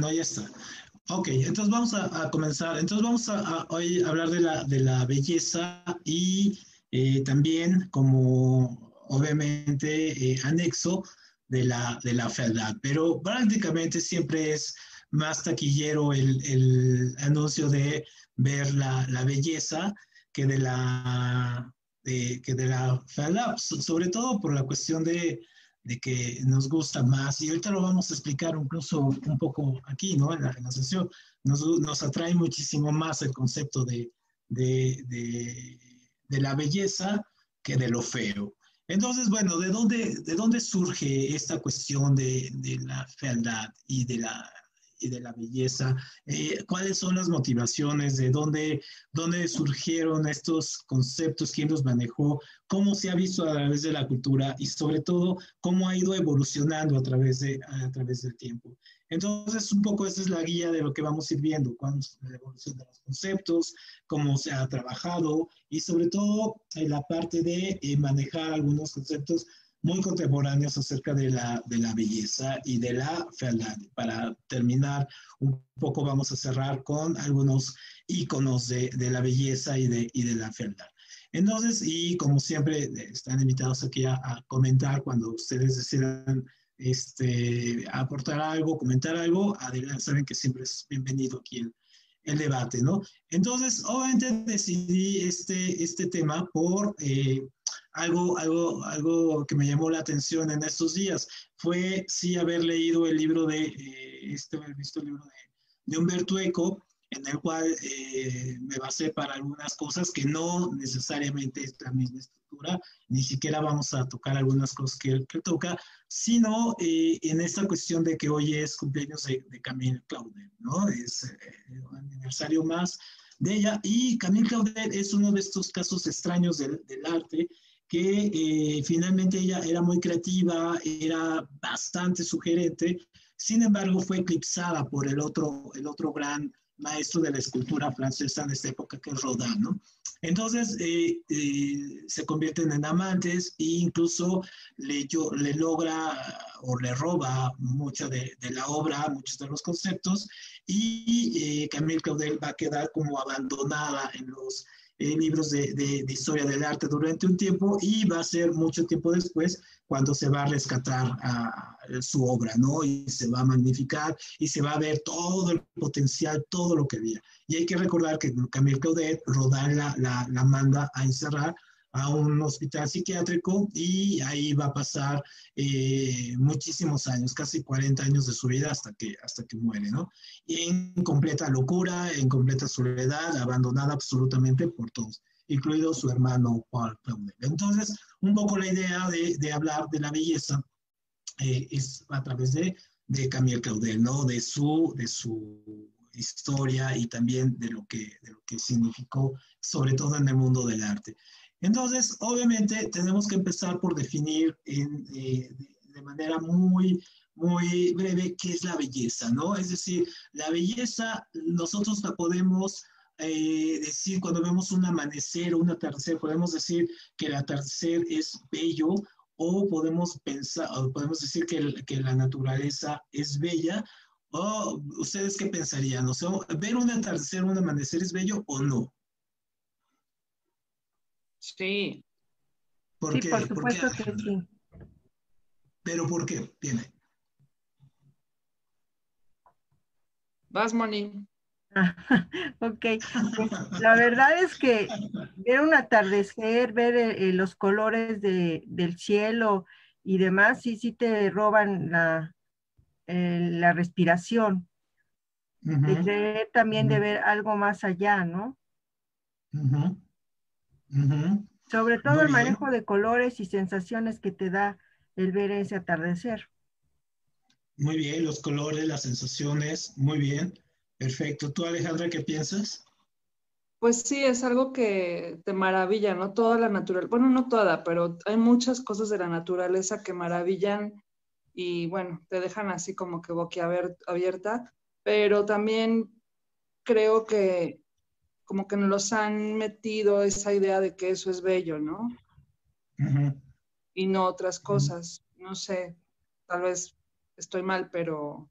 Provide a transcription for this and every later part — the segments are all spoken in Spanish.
no, ya está. Ok, entonces vamos a, comenzar. Entonces vamos a, hoy hablar de la, de la belleza y eh, también como obviamente eh, anexo de la, de la fealdad. Pero prácticamente siempre es más taquillero el, el anuncio de ver la, la, belleza que de la, de, que de la fealdad, sobre todo por la cuestión de, de que nos gusta más, y ahorita lo vamos a explicar incluso un poco aquí, ¿no? En la, en la sesión, nos, nos, atrae muchísimo más el concepto de, de, de, la belleza que de lo feo. Entonces, bueno, ¿de dónde, de dónde surge esta cuestión de, de la fealdad y de la de la belleza. Eh, ¿Cuáles son las motivaciones? ¿De dónde, dónde surgieron estos conceptos? ¿Quién los manejó? ¿Cómo se ha visto a través de la cultura? Y sobre todo, ¿cómo ha ido evolucionando a través, de, a través del tiempo? Entonces, un poco esa es la guía de lo que vamos a ir viendo, cuándo la evolución de los conceptos, cómo se ha trabajado y sobre todo en la parte de eh, manejar algunos conceptos muy contemporáneos acerca de la, de la belleza y de la fealdad. Para terminar un poco vamos a cerrar con algunos iconos de, de la belleza y de, y de la fealdad. Entonces, y como siempre, están invitados aquí a, comentar cuando ustedes decidan este, aportar algo, comentar algo, adelante, saben que siempre es bienvenido aquí el, el debate, ¿no? Entonces, obviamente decidí este, este tema por... Eh, algo, algo, algo que me llamó la atención en estos días fue sí haber leído el libro de, eh, este, visto el libro de, de Humberto Eco, en el cual eh, me basé para algunas cosas que no necesariamente es la misma estructura, ni siquiera vamos a tocar algunas cosas que él, que toca, sino eh, en esta cuestión de que hoy es cumpleaños de, de Camille Claudet, ¿no? Es eh, un aniversario más de ella, y Camille Claudet es uno de estos casos extraños del, del arte que eh, finalmente ella era muy creativa, era bastante sugerente, sin embargo fue eclipsada por el otro, el otro gran maestro de la escultura francesa en esta época, que es Rodin, ¿no? Entonces eh, eh, se convierten en amantes e incluso le, yo, le logra o le roba mucha de, de, la obra, muchos de los conceptos, y Camille Claudel va a quedar como abandonada en los eh, libros de, historia del arte durante un tiempo y va a ser mucho tiempo después cuando se va a rescatar su obra, ¿no? Y se va a magnificar y se va a ver todo el potencial, todo lo que había. Y hay que recordar que Camille Claudet, Rodin la manda a encerrar a un hospital psiquiátrico y ahí va a pasar eh, muchísimos años, casi 40 años de su vida hasta que, hasta que muere, ¿no? En completa locura, en completa soledad, abandonada absolutamente por todos, incluido su hermano Paul Claudel. Entonces, un poco la idea de, de hablar de la belleza eh, es a través de, de Camille Claudel, ¿no? De su, de su historia y también de lo, que, de lo que significó, sobre todo en el mundo del arte. Entonces, obviamente, tenemos que empezar por definir eh, de, manera muy, muy breve qué es la belleza, ¿no? Es decir, la belleza nosotros la podemos eh, decir cuando vemos un amanecer o un atardecer, podemos decir que el atardecer es bello o podemos pensar, o podemos decir que, que la naturaleza es bella. ¿O ustedes qué pensarían? O sea, ¿ver un atardecer, un amanecer es bello o no? Sí. ¿Por sí, por supuesto que sí. ¿Pero por qué? Viene. Vas, Moni. ok, pues, la verdad es que ver un atardecer, ver eh, eh, los colores de, del cielo y demás, sí, sí te roban la, eh, la respiración. de también de ver algo más allá, ¿no? Sobre todo el manejo de colores y sensaciones que te da el ver ese atardecer. Muy bien, los colores, las sensaciones, muy bien, perfecto. ¿Tú, Alejandra, qué piensas? Pues sí, es algo que te maravilla, ¿no? Toda la naturaleza, bueno, no toda, pero hay muchas cosas de la naturaleza que maravillan y bueno, te dejan así como que boquiabierta, pero también creo que como que nos han metido esa idea de que eso es bello, ¿no? Y no otras cosas. No sé, tal vez estoy mal, pero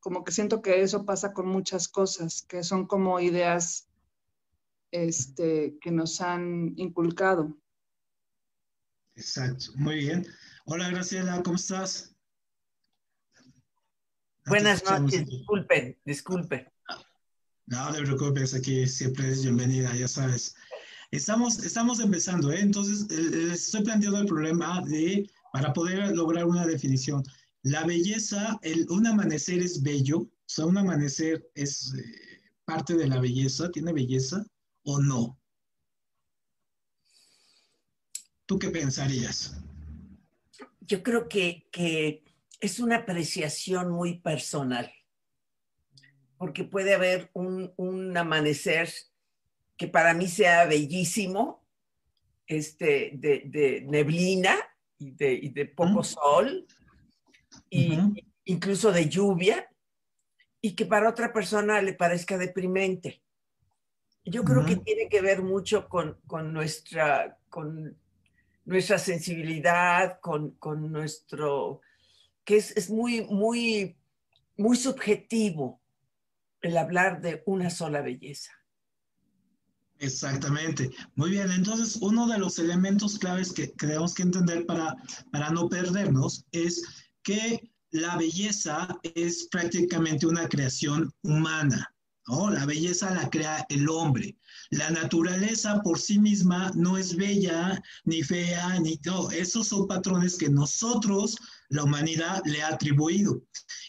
como que siento que eso pasa con muchas cosas, que son como ideas este, que nos han inculcado. Exacto, muy bien. Hola Graciela, ¿cómo estás? Buenas noches, disculpen, disculpen. No te preocupes, aquí siempre es bienvenida, ya sabes. Estamos, estamos empezando, ¿eh? entonces estoy planteando el problema de, para poder lograr una definición. La belleza, el, un amanecer es bello, o sea, un amanecer es eh, parte de la belleza, tiene belleza o no. ¿Tú qué pensarías? Yo creo que, que es una apreciación muy personal, porque puede haber un, un amanecer que para mí sea bellísimo, este, de, de neblina y de, y de poco sol, y incluso de lluvia, y que para otra persona le parezca deprimente. Yo creo que tiene que ver mucho con, con, nuestra, con nuestra sensibilidad, con, con nuestro, que es, es, muy, muy, muy subjetivo el hablar de una sola belleza. Exactamente. Muy bien. Entonces, uno de los elementos claves que, tenemos que entender para, para no perdernos es que la belleza es prácticamente una creación humana. ¿no? La belleza la crea el hombre. La naturaleza por sí misma no es bella, ni fea, ni todo. Esos son patrones que nosotros, la humanidad, le ha atribuido.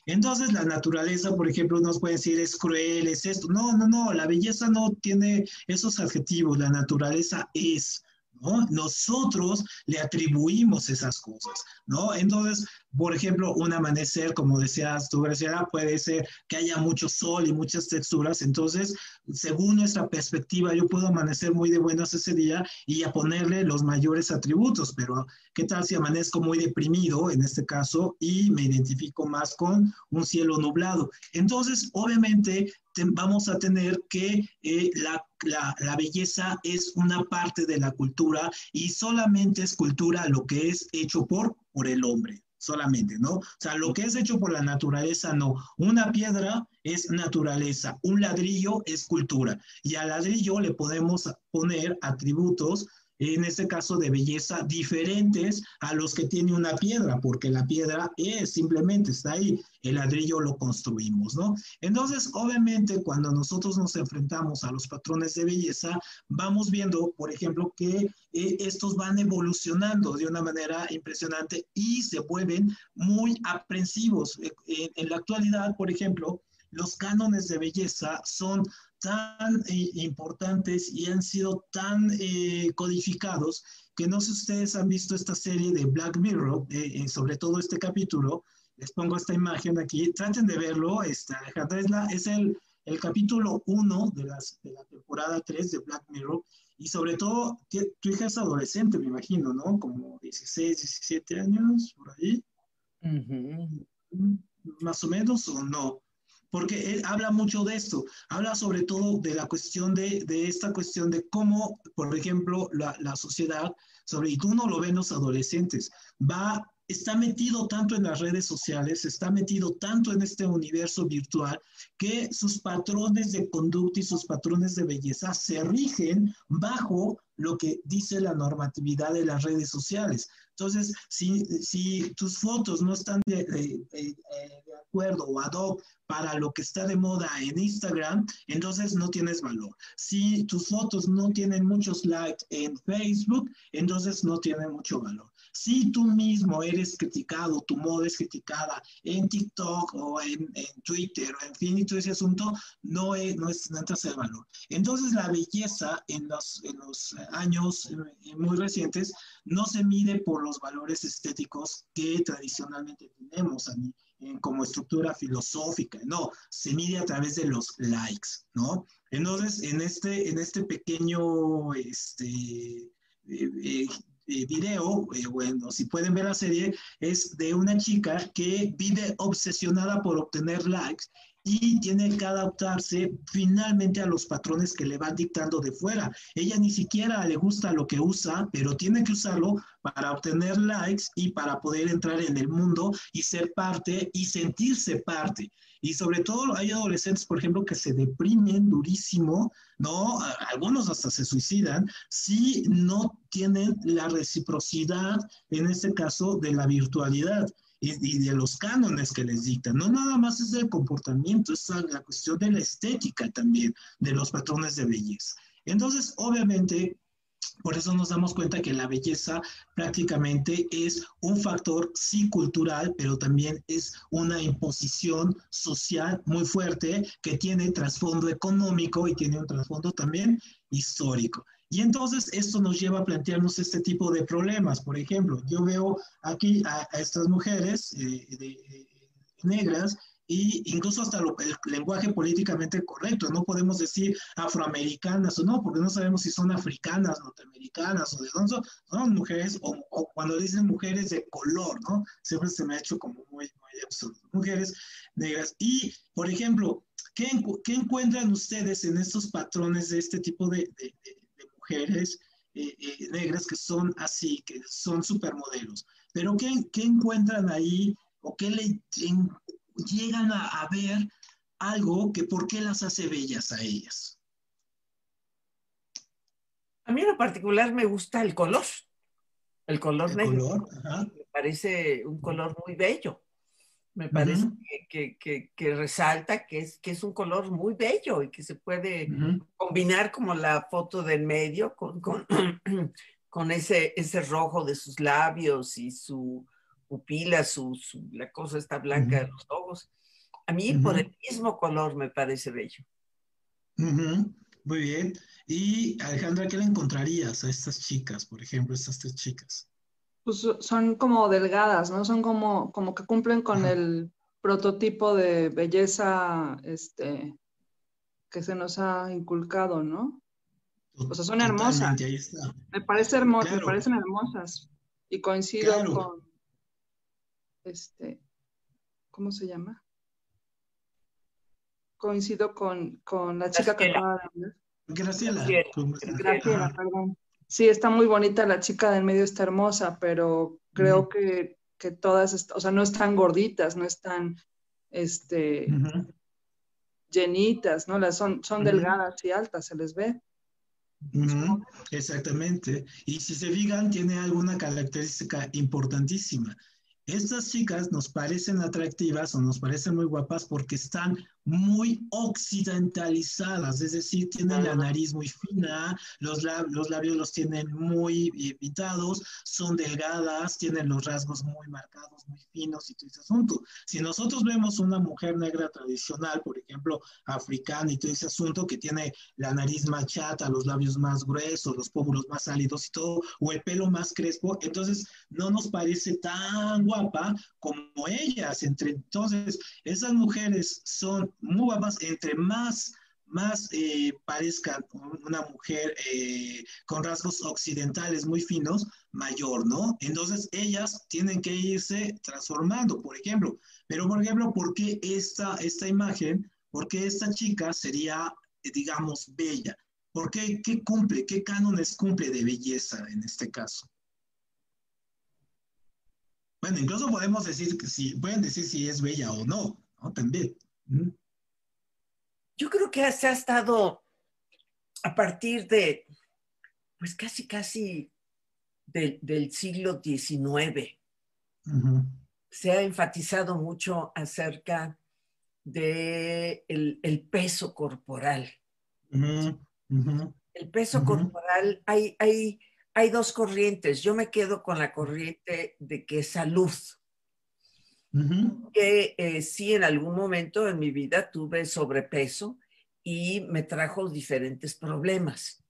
Entonces, la naturaleza, por ejemplo, nos puede decir es cruel, es esto. No, no, no, la belleza no tiene esos adjetivos. La naturaleza es. ¿no? Nosotros le atribuimos esas cosas, ¿no? Entonces, por ejemplo, un amanecer, como decías tú, Graciela, puede ser que haya mucho sol y muchas texturas. Entonces, según nuestra perspectiva, yo puedo amanecer muy de buenas ese día y a ponerle los mayores atributos, pero ¿qué tal si amanezco muy deprimido en este caso y me identifico más con un cielo nublado? Entonces, obviamente, vamos a tener que eh, la, la, belleza es una parte de la cultura y solamente es cultura lo que es hecho por, por el hombre solamente, ¿no? O sea, lo que es hecho por la naturaleza, no. Una piedra es naturaleza, un ladrillo es cultura. Y al ladrillo le podemos poner atributos en este caso de belleza, diferentes a los que tiene una piedra, porque la piedra es simplemente, está ahí, el ladrillo lo construimos, ¿no? Entonces, obviamente, cuando nosotros nos enfrentamos a los patrones de belleza, vamos viendo, por ejemplo, que eh, estos van evolucionando de una manera impresionante y se vuelven muy aprensivos. Eh, en la actualidad, por ejemplo, los cánones de belleza son tan eh, importantes y han sido tan eh, codificados que no sé si ustedes han visto esta serie de Black Mirror, eh, sobre todo este capítulo. Les pongo esta imagen aquí. Traten de verlo. Esta, Alejandra, es, el, el capítulo 1 de, de la temporada 3 de Black Mirror. Y sobre todo, tu hija es adolescente, me imagino, ¿no? Como 16, 17 años, por ahí. Más o menos, o no porque él habla mucho de esto, habla sobre todo de la cuestión de, de esta cuestión de cómo, por ejemplo, la, la, sociedad, sobre, y tú no lo ves los adolescentes, va, está metido tanto en las redes sociales, está metido tanto en este universo virtual, que sus patrones de conducta y sus patrones de belleza se rigen bajo lo que dice la normatividad de las redes sociales. Entonces, si, si tus fotos no están de, de, de, de acuerdo o ad hoc para lo que está de moda en Instagram, entonces no tienes valor. Si tus fotos no tienen muchos likes en Facebook, entonces no tienen mucho valor. Si tú mismo eres criticado, tu moda es criticada en TikTok o en, en Twitter o en fin y todo ese asunto, no, es, no, es, no valor. Entonces la belleza en los, en los años eh, muy recientes no se mide por los valores estéticos que tradicionalmente tenemos como estructura filosófica, no, se mide a través de los likes, ¿no? Entonces, en este, en este pequeño este, eh, eh, eh video, eh, bueno, si pueden ver la serie, es de una chica que vive obsesionada por obtener likes y tiene que adaptarse finalmente a los patrones que le van dictando de fuera. Ella ni siquiera le gusta lo que usa, pero tiene que usarlo para obtener likes y para poder entrar en el mundo y ser parte y sentirse parte. Y sobre todo hay adolescentes, por ejemplo, que se deprimen durísimo, ¿no? Algunos hasta se suicidan si no tienen la reciprocidad, en este caso, de la virtualidad y, de los cánones que les dictan. No nada más es el comportamiento, es la cuestión de la estética también, de los patrones de belleza. Entonces, obviamente, por eso nos damos cuenta que la belleza prácticamente es un factor sí cultural, pero también es una imposición social muy fuerte que tiene trasfondo económico y tiene un trasfondo también histórico. Y entonces esto nos lleva a plantearnos este tipo de problemas. Por ejemplo, yo veo aquí a, estas mujeres eh, eh, negras y incluso hasta lo, el lenguaje políticamente correcto. No podemos decir afroamericanas o no, porque no sabemos si son africanas, norteamericanas o de dónde son, son mujeres, o, cuando dicen mujeres de color, ¿no? Siempre se me ha hecho como muy, muy absurdo. Mujeres negras. Y, por ejemplo, ¿qué, ¿qué, encuentran ustedes en estos patrones de este tipo de, de mujeres eh, eh, negras que son así, que son supermodelos. Pero ¿qué, qué encuentran ahí o qué le llegan a, ver algo que por qué las hace bellas a ellas? A mí en lo particular me gusta el color. El color negro. Me parece un color muy bello me parece que, resalta que es, que es un color muy bello y que se puede combinar como la foto del medio con, con, ese, ese rojo de sus labios y su pupila, su, la cosa está blanca de los ojos. A mí por el mismo color me parece bello. Muy bien. Y Alejandra, ¿qué le encontrarías a estas chicas, por ejemplo, estas tres chicas? pues son como delgadas, ¿no? Son como, como que cumplen con el prototipo de belleza este, que se nos ha inculcado, ¿no? O sea, son hermosas. Me parece hermosa, me parecen hermosas. Y coincido con este, ¿cómo se llama? Coincido con, con la chica que acaba de hablar. Graciela. Graciela, perdón. Sí, está muy bonita, la chica del medio está hermosa, pero creo que, todas, o sea, no están gorditas, no están, este, llenitas, ¿no? Las son, son delgadas y altas, se les ve. Exactamente. Y si se fijan, tiene alguna característica importantísima. Estas chicas nos parecen atractivas o nos parecen muy guapas porque están muy occidentalizadas, es decir, tienen la nariz muy fina, los, los labios los tienen muy eh, pintados, son delgadas, tienen los rasgos muy marcados, muy finos y todo ese asunto. Si nosotros vemos una mujer negra tradicional, por ejemplo, africana y todo ese asunto, que tiene la nariz más chata, los labios más gruesos, los pómulos más sálidos y todo, o el pelo más crespo, entonces no nos parece tan guapa como ellas. Entre, entonces, esas mujeres son muy guapas, entre más, más eh, parezca una mujer eh, con rasgos occidentales muy finos, mayor, ¿no? Entonces ellas tienen que irse transformando, por ejemplo. Pero, por ejemplo, ¿por qué esta, esta imagen, por qué esta chica sería, digamos, bella? ¿Por qué? ¿Qué cumple? ¿Qué cánones cumple de belleza en este caso? Bueno, incluso podemos decir que si, pueden decir si es bella o no, ¿no? También. Yo creo que se ha estado a partir de, pues casi, casi del siglo XIX. Se ha enfatizado mucho acerca de el, peso corporal. El peso corporal, hay, hay, hay dos corrientes. Yo me quedo con la corriente de que salud que eh, sí en algún momento en mi vida tuve sobrepeso y me trajo diferentes problemas.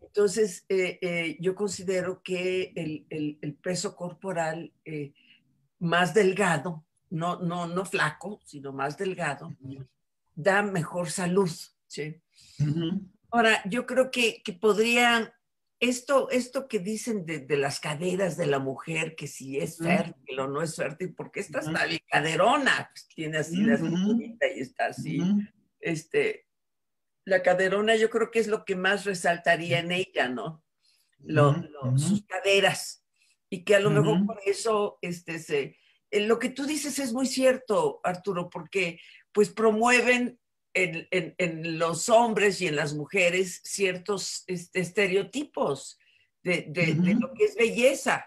Entonces, eh, eh, yo considero que el, peso corporal más delgado, no, no, no flaco, sino más delgado, da mejor salud. ¿sí? Ahora, yo creo que, que podría esto, esto que dicen de, las caderas de la mujer, que si es fértil o no es fértil, porque esta está bien caderona, pues, tiene así la cinturita y está así. Este, la caderona yo creo que es lo que más resaltaría en ella, ¿no? Sus caderas. Y que a lo mejor por eso, este, se, eh, lo que tú dices es muy cierto, Arturo, porque pues promueven en, los hombres y en las mujeres ciertos este, estereotipos de, lo que es belleza.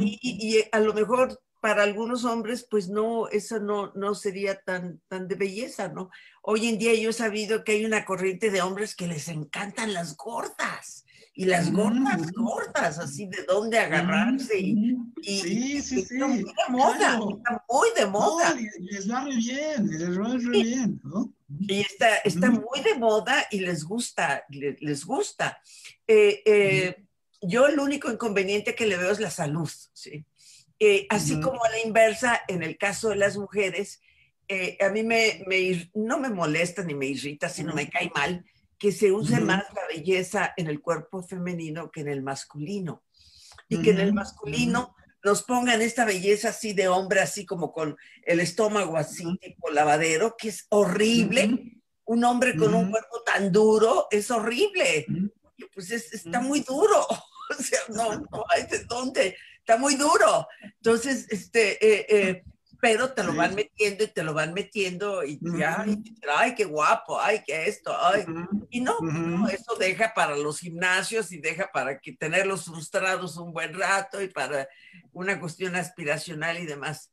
Y, a lo mejor para algunos hombres, pues no, eso no, no sería tan, tan de belleza, ¿no? Hoy en día yo he sabido que hay una corriente de hombres que les encantan las gordas y las gordas, gordas, así de dónde agarrarse. Y, sí, sí, sí. muy de moda, está muy de moda. les va re bien, les va re bien, ¿no? Y está, está muy de moda y les gusta, les, gusta. Eh, eh, yo el único inconveniente que le veo es la salud, ¿sí? Eh, así como a la inversa, en el caso de las mujeres, a mí me, me, no me molesta ni me irrita, sino me cae mal que se use más la belleza en el cuerpo femenino que en el masculino. Y que en el masculino nos pongan esta belleza así de hombre, así como con el estómago así, tipo lavadero, que es horrible. Un hombre con un cuerpo tan duro es horrible. Pues está muy duro. O sea, no, no hay de dónde. Está muy duro. Entonces, este, eh, eh, pero te lo van metiendo y te lo van metiendo y, ay, qué guapo, ay, qué esto, ay. Y no, eso deja para los gimnasios y deja para que tenerlos frustrados un buen rato y para una cuestión aspiracional y demás.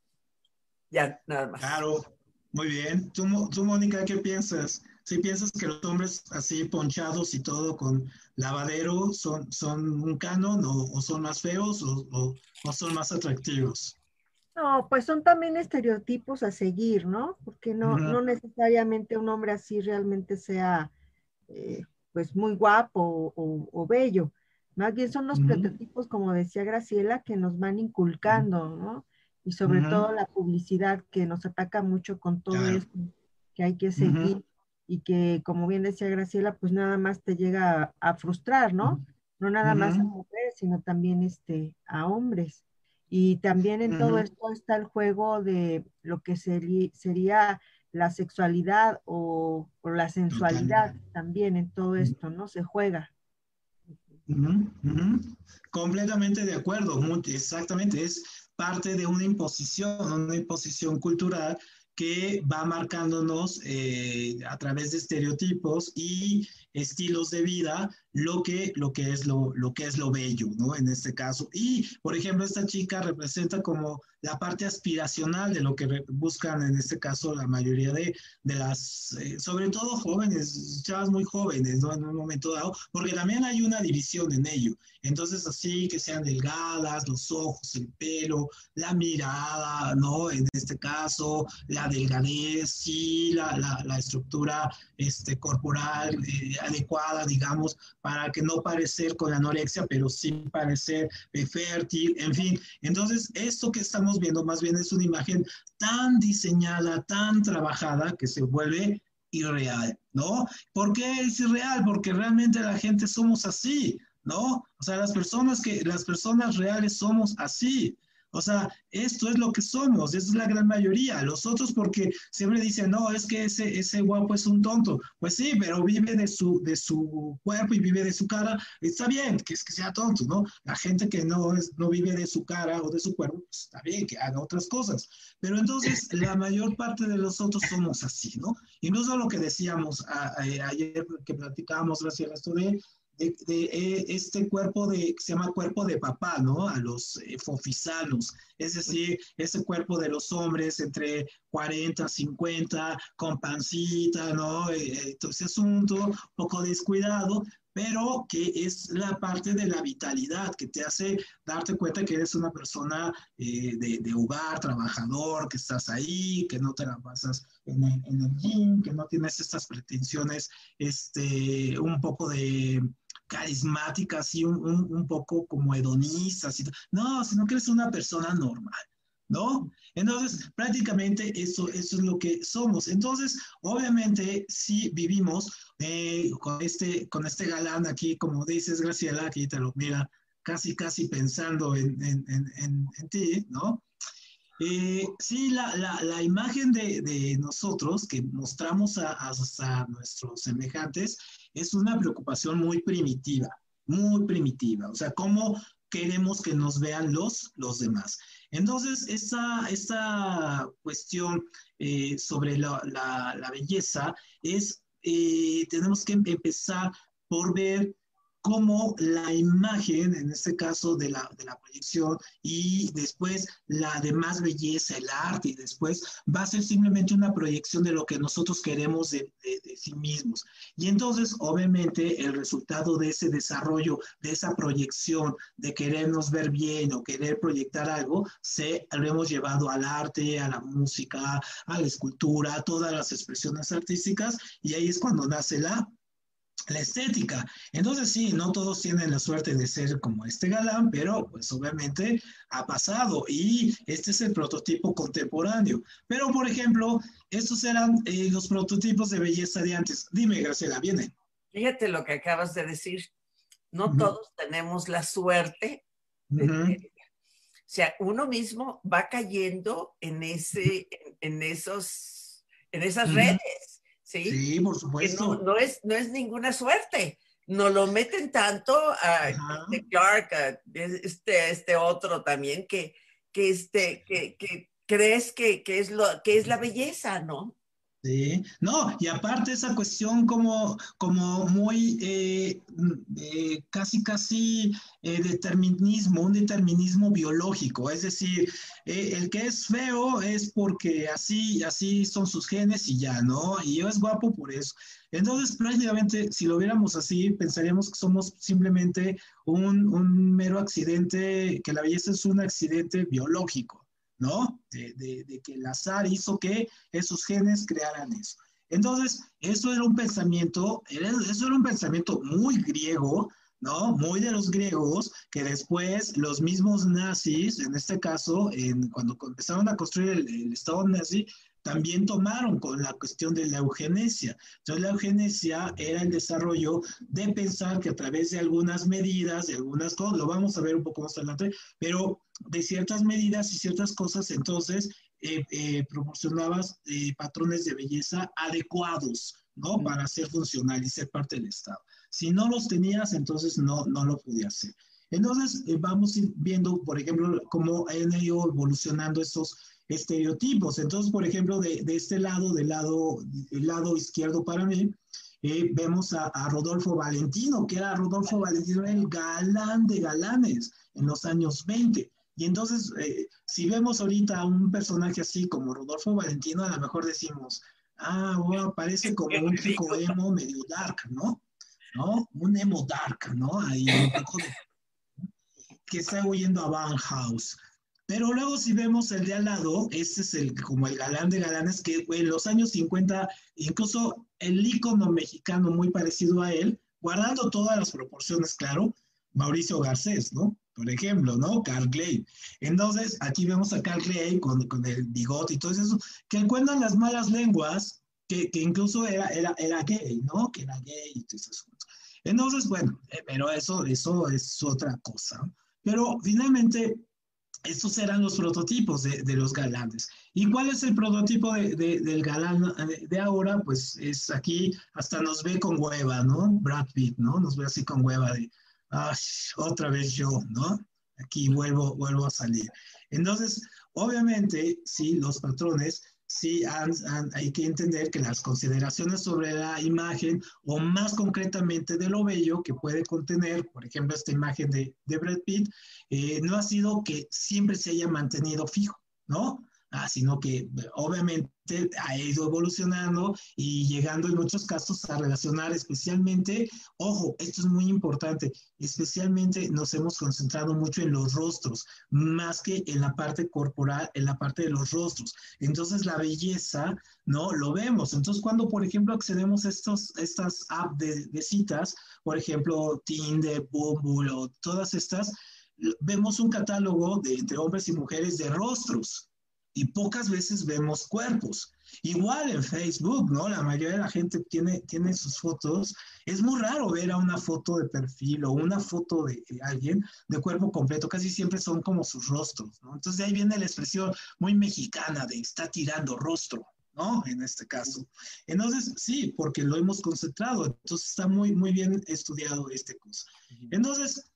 Ya, nada más. Claro, muy bien. ¿Tú, tú Mónica, qué piensas? ¿Sí piensas que los hombres así ponchados y todo con lavadero son, son un canon o, son más feos o, o son más atractivos? No, pues son también estereotipos a seguir, ¿no? Porque no, no necesariamente un hombre así realmente sea eh, pues muy guapo o, bello. Más bien son los prototipos, como decía Graciela, que nos van inculcando, ¿no? Y sobre todo la publicidad que nos ataca mucho con todo esto que hay que seguir y que, como bien decía Graciela, pues nada más te llega a, frustrar, ¿no? No nada más a mujeres, sino también este, a hombres. Y también en todo esto está el juego de lo que sería la sexualidad o, la sensualidad también en todo esto, ¿no? Se juega. Completamente de acuerdo, exactamente, es parte de una imposición, una imposición cultural que va marcándonos eh, a través de estereotipos y estilos de vida lo que, lo que, es, lo, lo que es lo bello, ¿no? En este caso. Y, por ejemplo, esta chica representa como la parte aspiracional de lo que buscan en este caso la mayoría de, de las, eh, sobre todo jóvenes, chavas muy jóvenes, ¿no? En un momento dado, porque también hay una división en ello. Entonces, así que sean delgadas, los ojos, el pelo, la mirada, ¿no? En este caso, la delgadez, sí, la, la, la estructura este, corporal eh, adecuada, digamos, para que no parecer con anorexia, pero sí parecer eh, fértil, en fin. Entonces, esto que estamos viendo más bien es una imagen tan diseñada, tan trabajada, que se vuelve irreal, ¿no? ¿Por qué es irreal? Porque realmente la gente somos así, ¿no? O sea, las personas que, las personas reales somos así. O sea, esto es lo que somos, esa es la gran mayoría. Los otros porque siempre dicen, no, es que ese, ese guapo es un tonto. Pues sí, pero vive de su, de su cuerpo y vive de su cara. Está bien que, es que sea tonto, ¿no? La gente que no, no vive de su cara o de su cuerpo, pues está bien que haga otras cosas. Pero entonces la mayor parte de los otros somos así, ¿no? Y lo que decíamos ayer que platicábamos, gracias a esto de de, eh, este cuerpo de, que se llama cuerpo de papá, ¿no? A los eh, fofisanos, es decir, ese cuerpo de los hombres entre 40, 50, con pancita, ¿no? Eh, entonces es un poco descuidado, pero que es la parte de la vitalidad que te hace darte cuenta que eres una persona de, de, hogar, trabajador, que estás ahí, que no te la pasas en el, en el gym, que no tienes estas pretensiones, este, un poco de carismática, así un, un, poco como hedonista, así. no, sino que eres una persona normal, ¿no? Entonces, prácticamente eso, eso es lo que somos. Entonces, obviamente, si vivimos eh, con, este, con este galán aquí, como dices, Graciela, aquí te lo mira casi, casi pensando en, en, en, en ti, ¿no? Eh, sí, la, la, la imagen de, de, nosotros que mostramos a, a, a, nuestros semejantes es una preocupación muy primitiva, muy primitiva. O sea, cómo queremos que nos vean los, los demás. Entonces, esta, esta cuestión eh, sobre la, la, belleza es, eh, tenemos que empezar por ver cómo la imagen, en este caso de la, de la proyección, y después la demás belleza, el arte, y después va a ser simplemente una proyección de lo que nosotros queremos de, de, de, sí mismos. Y entonces, obviamente, el resultado de ese desarrollo, de esa proyección, de querernos ver bien o querer proyectar algo, se lo hemos llevado al arte, a la música, a la escultura, a todas las expresiones artísticas, y ahí es cuando nace la la estética. Entonces sí, no todos tienen la suerte de ser como este galán, pero pues obviamente ha pasado y este es el prototipo contemporáneo. Pero por ejemplo, estos eran eh, los prototipos de belleza de antes. Dime, Graciela, viene. Fíjate lo que acabas de decir. No uh -huh. todos tenemos la suerte. De uh -huh. O sea, uno mismo va cayendo en ese, en, en esos, en esas uh -huh. redes. ¿Sí? Sí, por supuesto. No, no, es, no es ninguna suerte. No lo meten tanto a este Clark, a este, este otro también, que, que, este, que, que crees que, que, es lo, que es la belleza, ¿no? Sí, no, y aparte esa cuestión como, como muy eh, eh, casi, casi eh, determinismo, un determinismo biológico, es decir, eh, el que es feo es porque así, así son sus genes y ya, ¿no? Y yo es guapo por eso. Entonces, prácticamente, si lo viéramos así, pensaríamos que somos simplemente un, un mero accidente, que la belleza es un accidente biológico. ¿No? De, que el azar hizo que esos genes crearan eso. Entonces, eso era un pensamiento, eso era un pensamiento muy griego, ¿no? Muy de los griegos, que después los mismos nazis, en este caso, en, cuando empezaron a construir el, el Estado nazi, también tomaron con la cuestión de la eugenesia. Entonces, la eugenesia era el desarrollo de pensar que a través de algunas medidas, de algunas cosas, lo vamos a ver un poco más adelante, pero de ciertas medidas y ciertas cosas, entonces eh, eh, proporcionabas eh, patrones de belleza adecuados, ¿no? Para ser funcional y ser parte del Estado. Si no los tenías, entonces no, no lo podías hacer. Entonces, vamos viendo, por ejemplo, cómo han ido evolucionando estos estereotipos. Entonces, por ejemplo, de, de este lado, del lado, del lado izquierdo para mí, eh, vemos a, a, Rodolfo Valentino, que era Rodolfo Valentino, el galán de galanes en los años 20. Y entonces, eh, si vemos ahorita a un personaje así como Rodolfo Valentino, a lo mejor decimos, ah, bueno, parece como un chico emo medio dark, ¿no? ¿No? Un emo dark, ¿no? Ahí un poco de... que está huyendo a Bauhaus. Pero luego si vemos el de al lado, este es el, como el galán de galanes, que en los años 50, incluso el ícono mexicano muy parecido a él, guardando todas las proporciones, claro, Mauricio Garcés, ¿no? Por ejemplo, ¿no? Carl Clay. Entonces, aquí vemos a Carl Clay con, con el bigote y todo eso, que cuentan las malas lenguas, que, que incluso era, era, era gay, ¿no? Que era gay y todo eso. Entonces, bueno, eh, pero eso, eso es otra cosa. Pero finalmente, estos eran los prototipos de, de, los galanes. ¿Y cuál es el prototipo de, de, del galán de ahora? Pues es aquí, hasta nos ve con hueva, ¿no? Brad Pitt, ¿no? Nos ve así con hueva de, ah, otra vez yo, ¿no? Aquí vuelvo, vuelvo a salir. Entonces, obviamente, sí, los patrones, sí han, hay que entender que las consideraciones sobre la imagen, o más concretamente de lo bello que puede contener, por ejemplo, esta imagen de, de Brad Pitt, eh, no ha sido que siempre se haya mantenido fijo, ¿no? Ah, sino que obviamente ha ido evolucionando y llegando en muchos casos a relacionar especialmente, ojo, esto es muy importante, especialmente nos hemos concentrado mucho en los rostros, más que en la parte corporal, en la parte de los rostros. Entonces la belleza, ¿no? Lo vemos. Entonces cuando, por ejemplo, accedemos a estos, estas apps de, de citas, por ejemplo, Tinder, Bumble o todas estas, vemos un catálogo de entre hombres y mujeres de rostros y pocas veces vemos cuerpos. Igual en Facebook, ¿no? La mayoría de la gente tiene, tiene sus fotos. Es muy raro ver a una foto de perfil o una foto de, alguien de cuerpo completo. Casi siempre son como sus rostros, ¿no? Entonces de ahí viene la expresión muy mexicana de está tirando rostro, ¿no? En este caso. Entonces, sí, porque lo hemos concentrado. Entonces está muy, muy bien estudiado este curso. Entonces,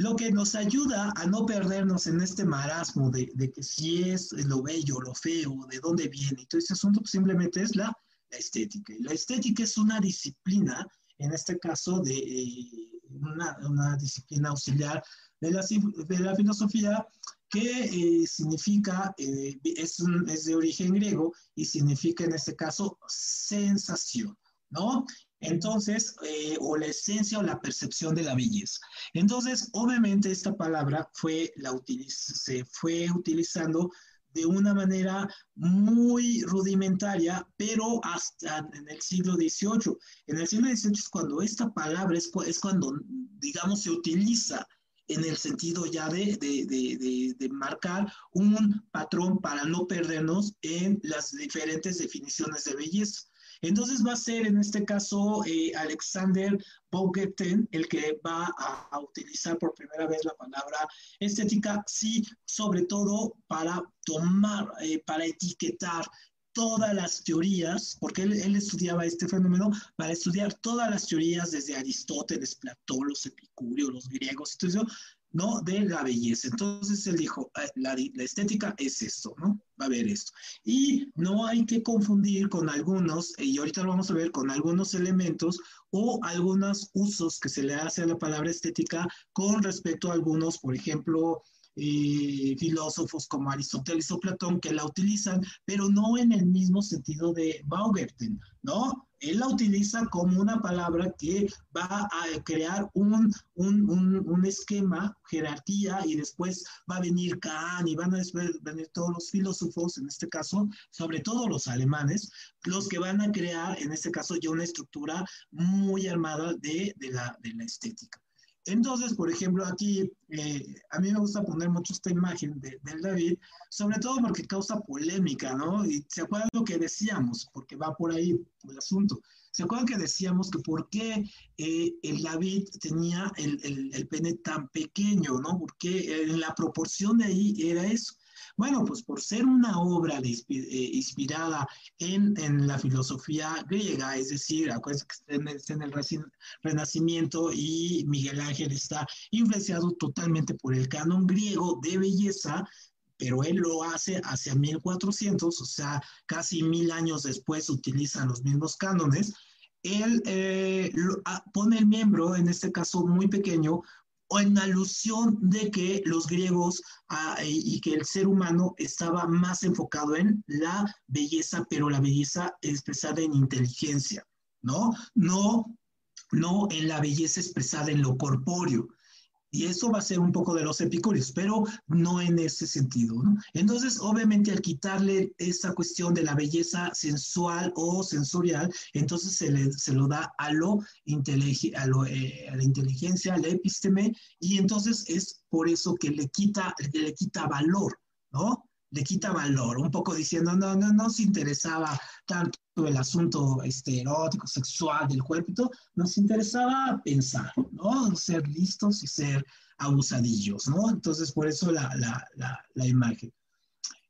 lo que nos ayuda a no perdernos en este marasmo de, que si es lo bello, lo feo, de dónde viene, y todo ese asunto pues simplemente es la, estética. Y la estética es una disciplina, en este caso, de eh, una, disciplina auxiliar de la, de la filosofía que eh, significa, eh, es, es de origen griego y significa en este caso sensación, ¿no? Entonces, eh, o la esencia o la percepción de la belleza. Entonces, obviamente esta palabra fue, se fue utilizando de una manera muy rudimentaria, pero hasta en el siglo XVIII. En el siglo XVIII es cuando esta palabra es, es cuando, digamos, se utiliza en el sentido ya de, de, de, de, marcar un patrón para no perdernos en las diferentes definiciones de belleza. Entonces va a ser en este caso eh, Alexander Bogetten el que va a, utilizar por primera vez la palabra estética, sí, sobre todo para tomar, eh, para etiquetar todas las teorías, porque él, él, estudiaba este fenómeno, para estudiar todas las teorías desde Aristóteles, Platón, los epicúreos, los griegos, todo eso, ¿no? De la belleza. Entonces él dijo, ah, la, estética es esto, ¿no? Va a haber esto. Y no hay que confundir con algunos, y ahorita lo vamos a ver, con algunos elementos o algunos usos que se le hace a la palabra estética con respecto a algunos, por ejemplo, eh, filósofos como Aristóteles o Platón que la utilizan, pero no en el mismo sentido de Baumgarten, ¿no? Él la utiliza como una palabra que va a crear un, un, un, esquema, jerarquía, y después va a venir Kant y van a venir todos los filósofos, en este caso, sobre todo los alemanes, los que van a crear, en este caso, ya una estructura muy armada de, de, la, de la estética. Entonces, por ejemplo, aquí eh, a mí me gusta poner mucho esta imagen de, del David, sobre todo porque causa polémica, ¿no? Y se acuerdan lo que decíamos, porque va por ahí el asunto. ¿Se acuerdan que decíamos que por qué eh, el David tenía el, el, el, pene tan pequeño, ¿no? Porque en la proporción de ahí era eso. Bueno, pues por ser una obra eh, inspirada en, la filosofía griega, es decir, acuérdense que está en, el Renacimiento y Miguel Ángel está influenciado totalmente por el canon griego de belleza, pero él lo hace hacia 1400, o sea, casi mil años después utilizan los mismos cánones. Él eh, ah, pone el miembro, en este caso muy pequeño, o en alusión de que los griegos ah, y que el ser humano estaba más enfocado en la belleza, pero la belleza expresada en inteligencia, ¿no? No, no en la belleza expresada en lo corpóreo. Y eso va a ser un poco de los epicúreos, pero no en ese sentido. Entonces, obviamente, al quitarle esa cuestión de la belleza sensual o sensorial, entonces se, le, se lo da a, lo, a, lo eh, a la inteligencia, a la episteme, y entonces es por eso que le quita, le quita valor, ¿no? Le quita valor, un poco diciendo, no, no, no se interesaba tanto el asunto este, erótico, sexual del cuerpo, nos interesaba pensar, ¿no? Ser listos y ser abusadillos, ¿no? Entonces, por eso la, la, la, la imagen.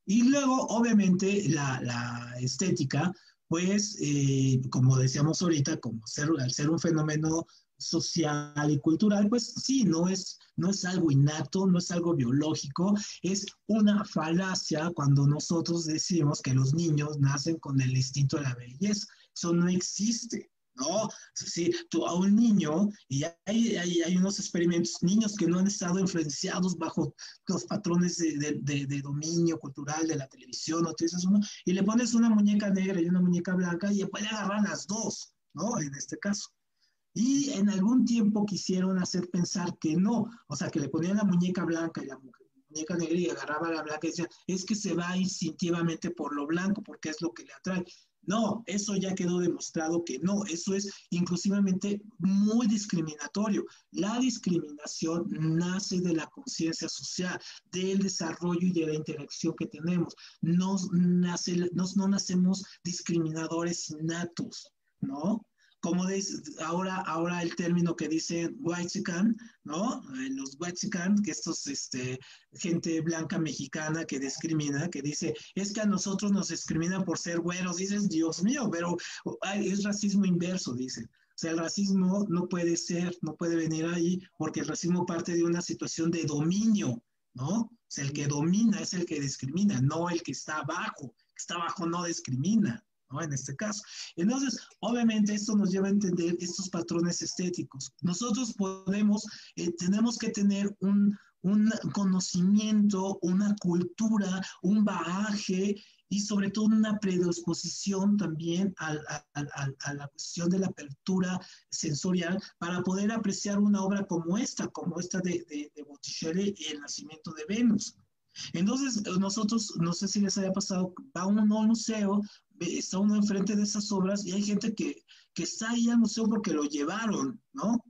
Y luego, obviamente, la estética, pues, eh, como decíamos ahorita, como ser, al ser un fenómeno social y cultural, pues sí, no es, no es algo innato, no es algo biológico, es una falacia cuando nosotros decimos que los niños nacen con el instinto de la belleza. Eso no existe. ¿no? Si tú a un niño, y hay, hay, hay, unos experimentos, niños que no han estado influenciados bajo los patrones de, de, de, dominio cultural de la televisión, o uno, y le pones una muñeca negra y una muñeca blanca y puede agarrar las dos, ¿no? En este caso. Y en algún tiempo quisieron hacer pensar que no, o sea, que le ponían la muñeca blanca y la muñeca negra y agarraba la blanca y decían, es que se va instintivamente por lo blanco porque es lo que le atrae. No, eso ya quedó demostrado que no, eso es inclusivamente muy discriminatorio. La discriminación nace de la conciencia social, del desarrollo y de la interacción que tenemos. Nos nace, nos, no nacemos discriminadores innatos, ¿no? Como dice ahora, ahora el término que dice whitezican, ¿no? Los whitezican, que estos, este, gente blanca mexicana que discrimina, que dice, es que a nosotros nos discriminan por ser güeros, dices, Dios mío, pero es racismo inverso, dice. O sea, el racismo no puede ser, no puede venir ahí, porque el racismo parte de una situación de dominio, ¿no? O sea, el que domina es el que discrimina, no el que está abajo. Que está abajo no discrimina. ¿No? En este caso. Entonces, obviamente esto nos lleva a entender estos patrones estéticos. Nosotros podemos, eh, tenemos que tener un, un conocimiento, una cultura, un bagaje y sobre todo una predisposición también a, a, la cuestión de la apertura sensorial para poder apreciar una obra como esta, como esta de, de, de Botticelli y El nacimiento de Venus. Entonces, nosotros, no sé si les haya pasado, va uno al museo, está uno enfrente de esas obras y hay gente que, que está ahí al museo porque lo llevaron, ¿no?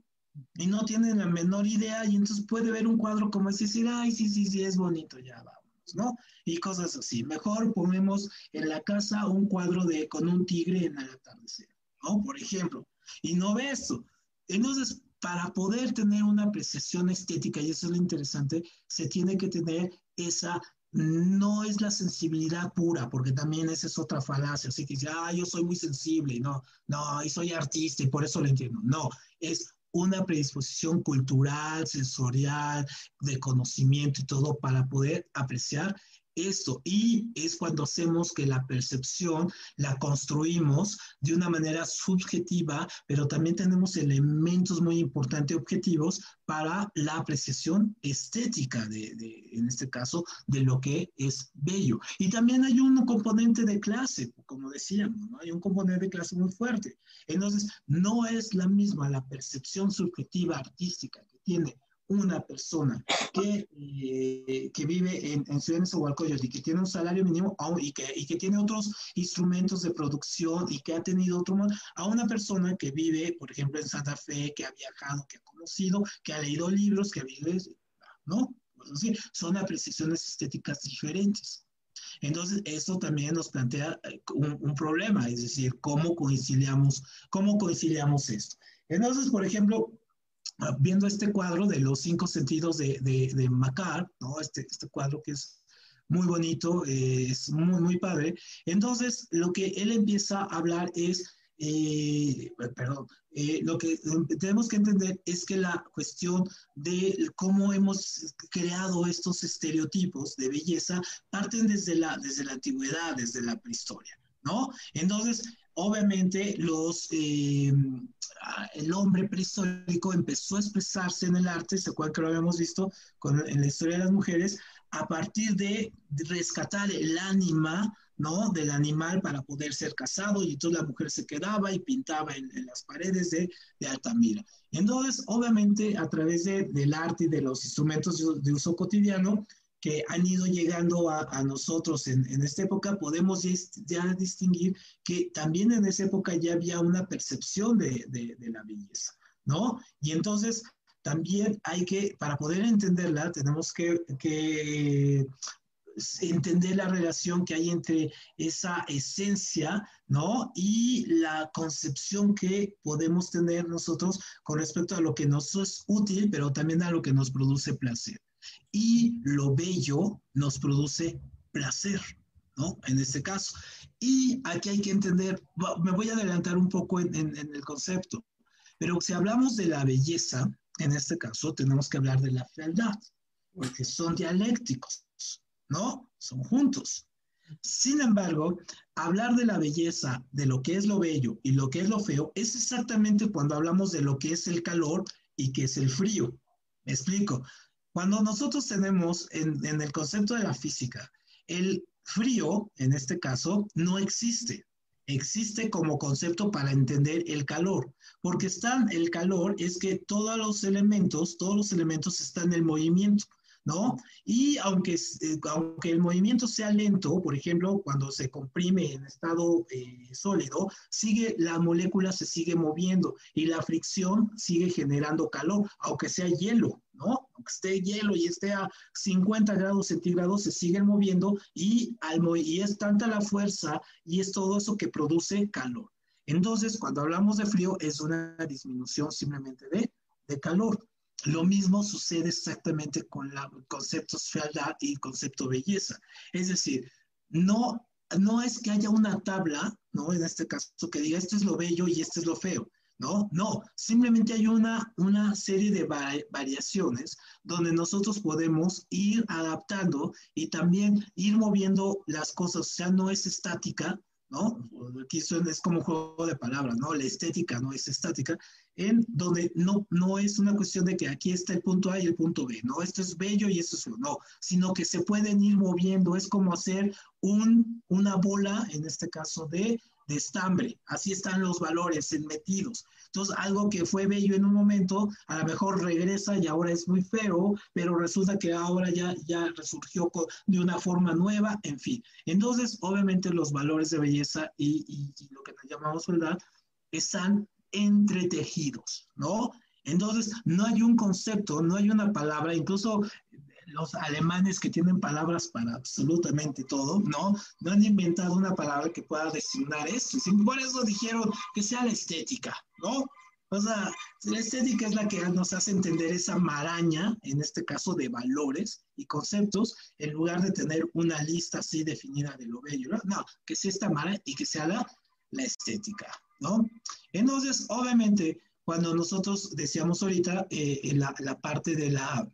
Y no tienen la menor idea y entonces puede ver un cuadro como ese y decir, ay, sí, sí, sí, es bonito, ya vamos, ¿no? Y cosas así. Mejor ponemos en la casa un cuadro de, con un tigre en el atardecer, ¿no? Por ejemplo. Y no ve eso. Entonces, para poder tener una apreciación estética, y eso es lo interesante, se tiene que tener esa no es la sensibilidad pura, porque también esa es otra falacia, así que dice, ah, yo soy muy sensible, no, no, y soy artista y por eso lo entiendo. No, es una predisposición cultural, sensorial, de conocimiento y todo para poder apreciar esto y es cuando hacemos que la percepción la construimos de una manera subjetiva, pero también tenemos elementos muy importantes objetivos para la apreciación estética de, en este caso, de lo que es bello. Y también hay un componente de clase, como decíamos, hay un componente de clase muy fuerte. Entonces, no es la misma la percepción subjetiva artística que tiene una persona que, eh, que vive en, en Ciudad de y que tiene un salario mínimo y que, y que tiene otros instrumentos de producción y que ha tenido otro a una persona que vive, por ejemplo, en Santa Fe, que ha viajado, que ha conocido, que ha leído libros, que vive, ¿no? Pues así, son apreciaciones estéticas diferentes. Entonces, eso también nos plantea eh, un, un, problema, es decir, cómo conciliamos, cómo conciliamos esto. Entonces, por ejemplo, viendo este cuadro de los cinco sentidos de, de, de Macar, ¿no? Este, este cuadro que es muy bonito, eh, es muy, muy padre. Entonces, lo que él empieza a hablar es, eh, perdón, eh, lo que tenemos que entender es que la cuestión de cómo hemos creado estos estereotipos de belleza parten desde la, desde la antigüedad, desde la prehistoria, ¿no? Entonces, obviamente los, eh, el hombre prehistórico empezó a expresarse en el arte, se acuerdan que lo habíamos visto con, en la historia de las mujeres, a partir de, rescatar el ánima, ¿no? Del animal para poder ser casado y entonces la mujer se quedaba y pintaba en, las paredes de, de, Altamira. Entonces, obviamente, a través de, del arte y de los instrumentos de uso cotidiano, que han ido llegando a, nosotros en, en, esta época, podemos ya distinguir que también en esa época ya había una percepción de, de, de la belleza, ¿no? Y entonces también hay que, para poder entenderla, tenemos que, que entender la relación que hay entre esa esencia, ¿no? Y la concepción que podemos tener nosotros con respecto a lo que nos es útil, pero también a lo que nos produce placer y lo bello nos produce placer, ¿no? En este caso. Y aquí hay que entender, me voy a adelantar un poco en, en, el concepto, pero si hablamos de la belleza, en este caso tenemos que hablar de la fealdad, porque son dialécticos, ¿no? Son juntos. Sin embargo, hablar de la belleza, de lo que es lo bello y lo que es lo feo, es exactamente cuando hablamos de lo que es el calor y que es el frío. Me explico. Cuando nosotros tenemos en, el concepto de la física, el frío, en este caso, no existe. Existe como concepto para entender el calor, porque están, el calor es que todos los elementos, todos los elementos están en movimiento. ¿No? Y aunque, eh, aunque el movimiento sea lento, por ejemplo, cuando se comprime en estado eh, sólido, sigue, la molécula se sigue moviendo y la fricción sigue generando calor, aunque sea hielo, ¿no? Aunque esté hielo y esté a 50 grados centígrados, se sigue moviendo y, al, y es tanta la fuerza y es todo eso que produce calor. Entonces, cuando hablamos de frío, es una disminución simplemente de, de calor. Lo mismo sucede exactamente con el concepto fealdad y concepto belleza. Es decir, no, no es que haya una tabla, ¿no? En este caso, que diga esto es lo bello y esto es lo feo. No, no, simplemente hay una, una serie de variaciones donde nosotros podemos ir adaptando y también ir moviendo las cosas, o sea, no es estática, ¿no? Aquí es como un juego de palabras, ¿no? La estética no es estática, en donde no, no es una cuestión de que aquí está el punto A y el punto B, ¿no? Esto es bello y esto es no, sino que se pueden ir moviendo, es como hacer un, una bola, en este caso de, estambre, así están los valores metidos. Entonces, algo que fue bello en un momento, a lo mejor regresa y ahora es muy feo, pero resulta que ahora ya, ya resurgió de una forma nueva, en fin. Entonces, obviamente los valores de belleza y, y lo que nos llamamos verdad están entretejidos, ¿no? Entonces, no hay un concepto, no hay una palabra, incluso los alemanes que tienen palabras para absolutamente todo, ¿no? No han inventado una palabra que pueda designar esto. Por eso dijeron que sea la estética, ¿no? O sea, la estética es la que nos hace entender esa maraña, en este caso de valores y conceptos, en lugar de tener una lista así definida de lo bello. No, que sea esta maraña y que sea la, la estética, ¿no? Entonces, obviamente, cuando nosotros decíamos ahorita eh, en la, la, parte de la,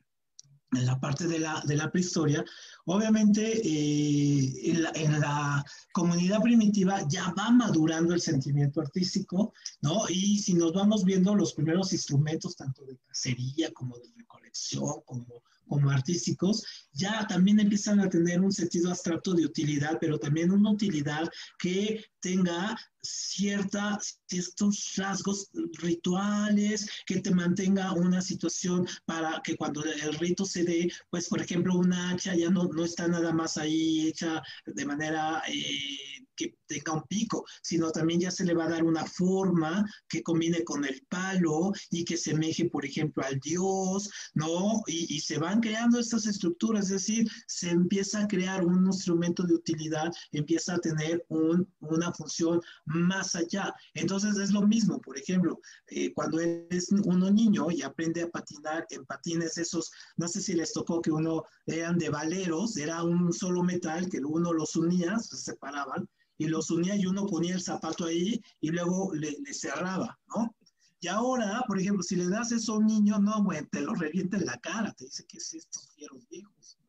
en la parte de la, de la prehistoria, obviamente eh, en, la, en, la, comunidad primitiva ya va madurando el sentimiento artístico, ¿no? Y si nos vamos viendo los primeros instrumentos, tanto de cacería como de recolección, como como artísticos, ya también empiezan a tener un sentido abstracto de utilidad, pero también una utilidad que tenga cierta, ciertos rasgos rituales, que te mantenga una situación para que cuando el rito se dé, pues por ejemplo una hacha ya no, no está nada más ahí hecha de manera eh, que tenga un pico, sino también ya se le va a dar una forma que combine con el palo y que semeje, por ejemplo, al dios, ¿no? Y, y, se van creando estas estructuras, es decir, se empieza a crear un instrumento de utilidad, empieza a tener un, una función más allá. Entonces es lo mismo, por ejemplo, eh, cuando eres uno niño y aprende a patinar en patines esos, no sé si les tocó que uno eran de valeros, era un solo metal que uno los unía, se separaban, y los unía y uno ponía el zapato ahí y luego le, le cerraba, ¿no? Y ahora, por ejemplo, si le das eso a un niño, no, bueno, te lo revienta en la cara, te dice que es estos fieros viejos.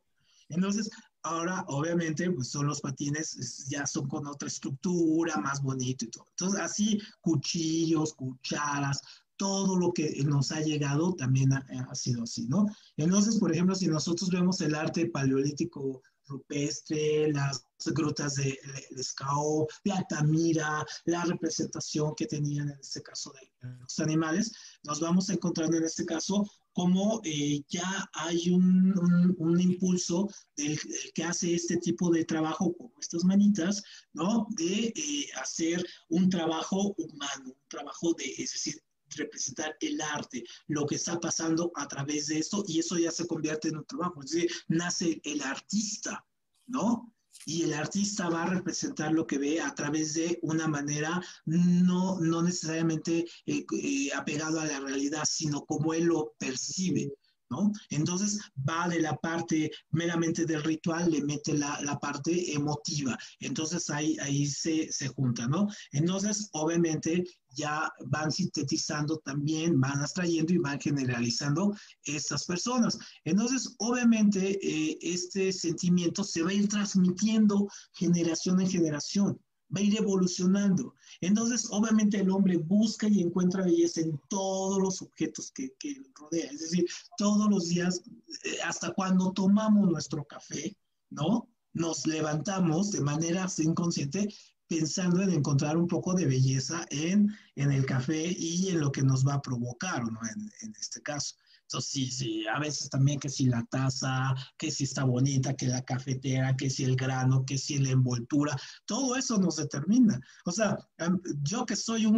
Entonces, ahora, obviamente, pues son los patines, ya son con otra estructura, más bonito y todo. Entonces, así, cuchillos, cucharas, todo lo que nos ha llegado también ha, ha sido así, ¿no? Entonces, por ejemplo, si nosotros vemos el arte paleolítico rupestre, las grutas de Lescao, de Altamira, la representación que tenían en este caso de los animales, nos vamos encontrando en este caso como eh, ya hay un, un, un impulso del, del, que hace este tipo de trabajo, como estas manitas, ¿no? De eh, hacer un trabajo humano, un trabajo de, es decir, representar el arte, lo que está pasando a través de esto, y eso ya se convierte en un trabajo, es decir, nace el artista, ¿no? Y el artista va a representar lo que ve a través de una manera no, no necesariamente eh, eh, apegado a la realidad, sino como él lo percibe. ¿No? Entonces va de la parte meramente del ritual, le mete la, la parte emotiva. Entonces ahí, ahí se, se junta, ¿no? Entonces, obviamente, ya van sintetizando también, van abstrayendo y van generalizando estas personas. Entonces, obviamente, eh, este sentimiento se va a ir transmitiendo generación en generación, va a ir evolucionando. Entonces, obviamente, el hombre busca y encuentra belleza en todos los objetos que, que rodea, es decir, todos los días, eh, hasta cuando tomamos nuestro café, ¿no? Nos levantamos de manera inconsciente pensando en encontrar un poco de belleza en, en el café y en lo que nos va a provocar, ¿no? En, en este caso. Entonces, sí, sí, a veces también que si la taza, que si está bonita, que la cafetera, que si el grano, que si la envoltura, todo eso nos determina. O sea, em, yo que soy un,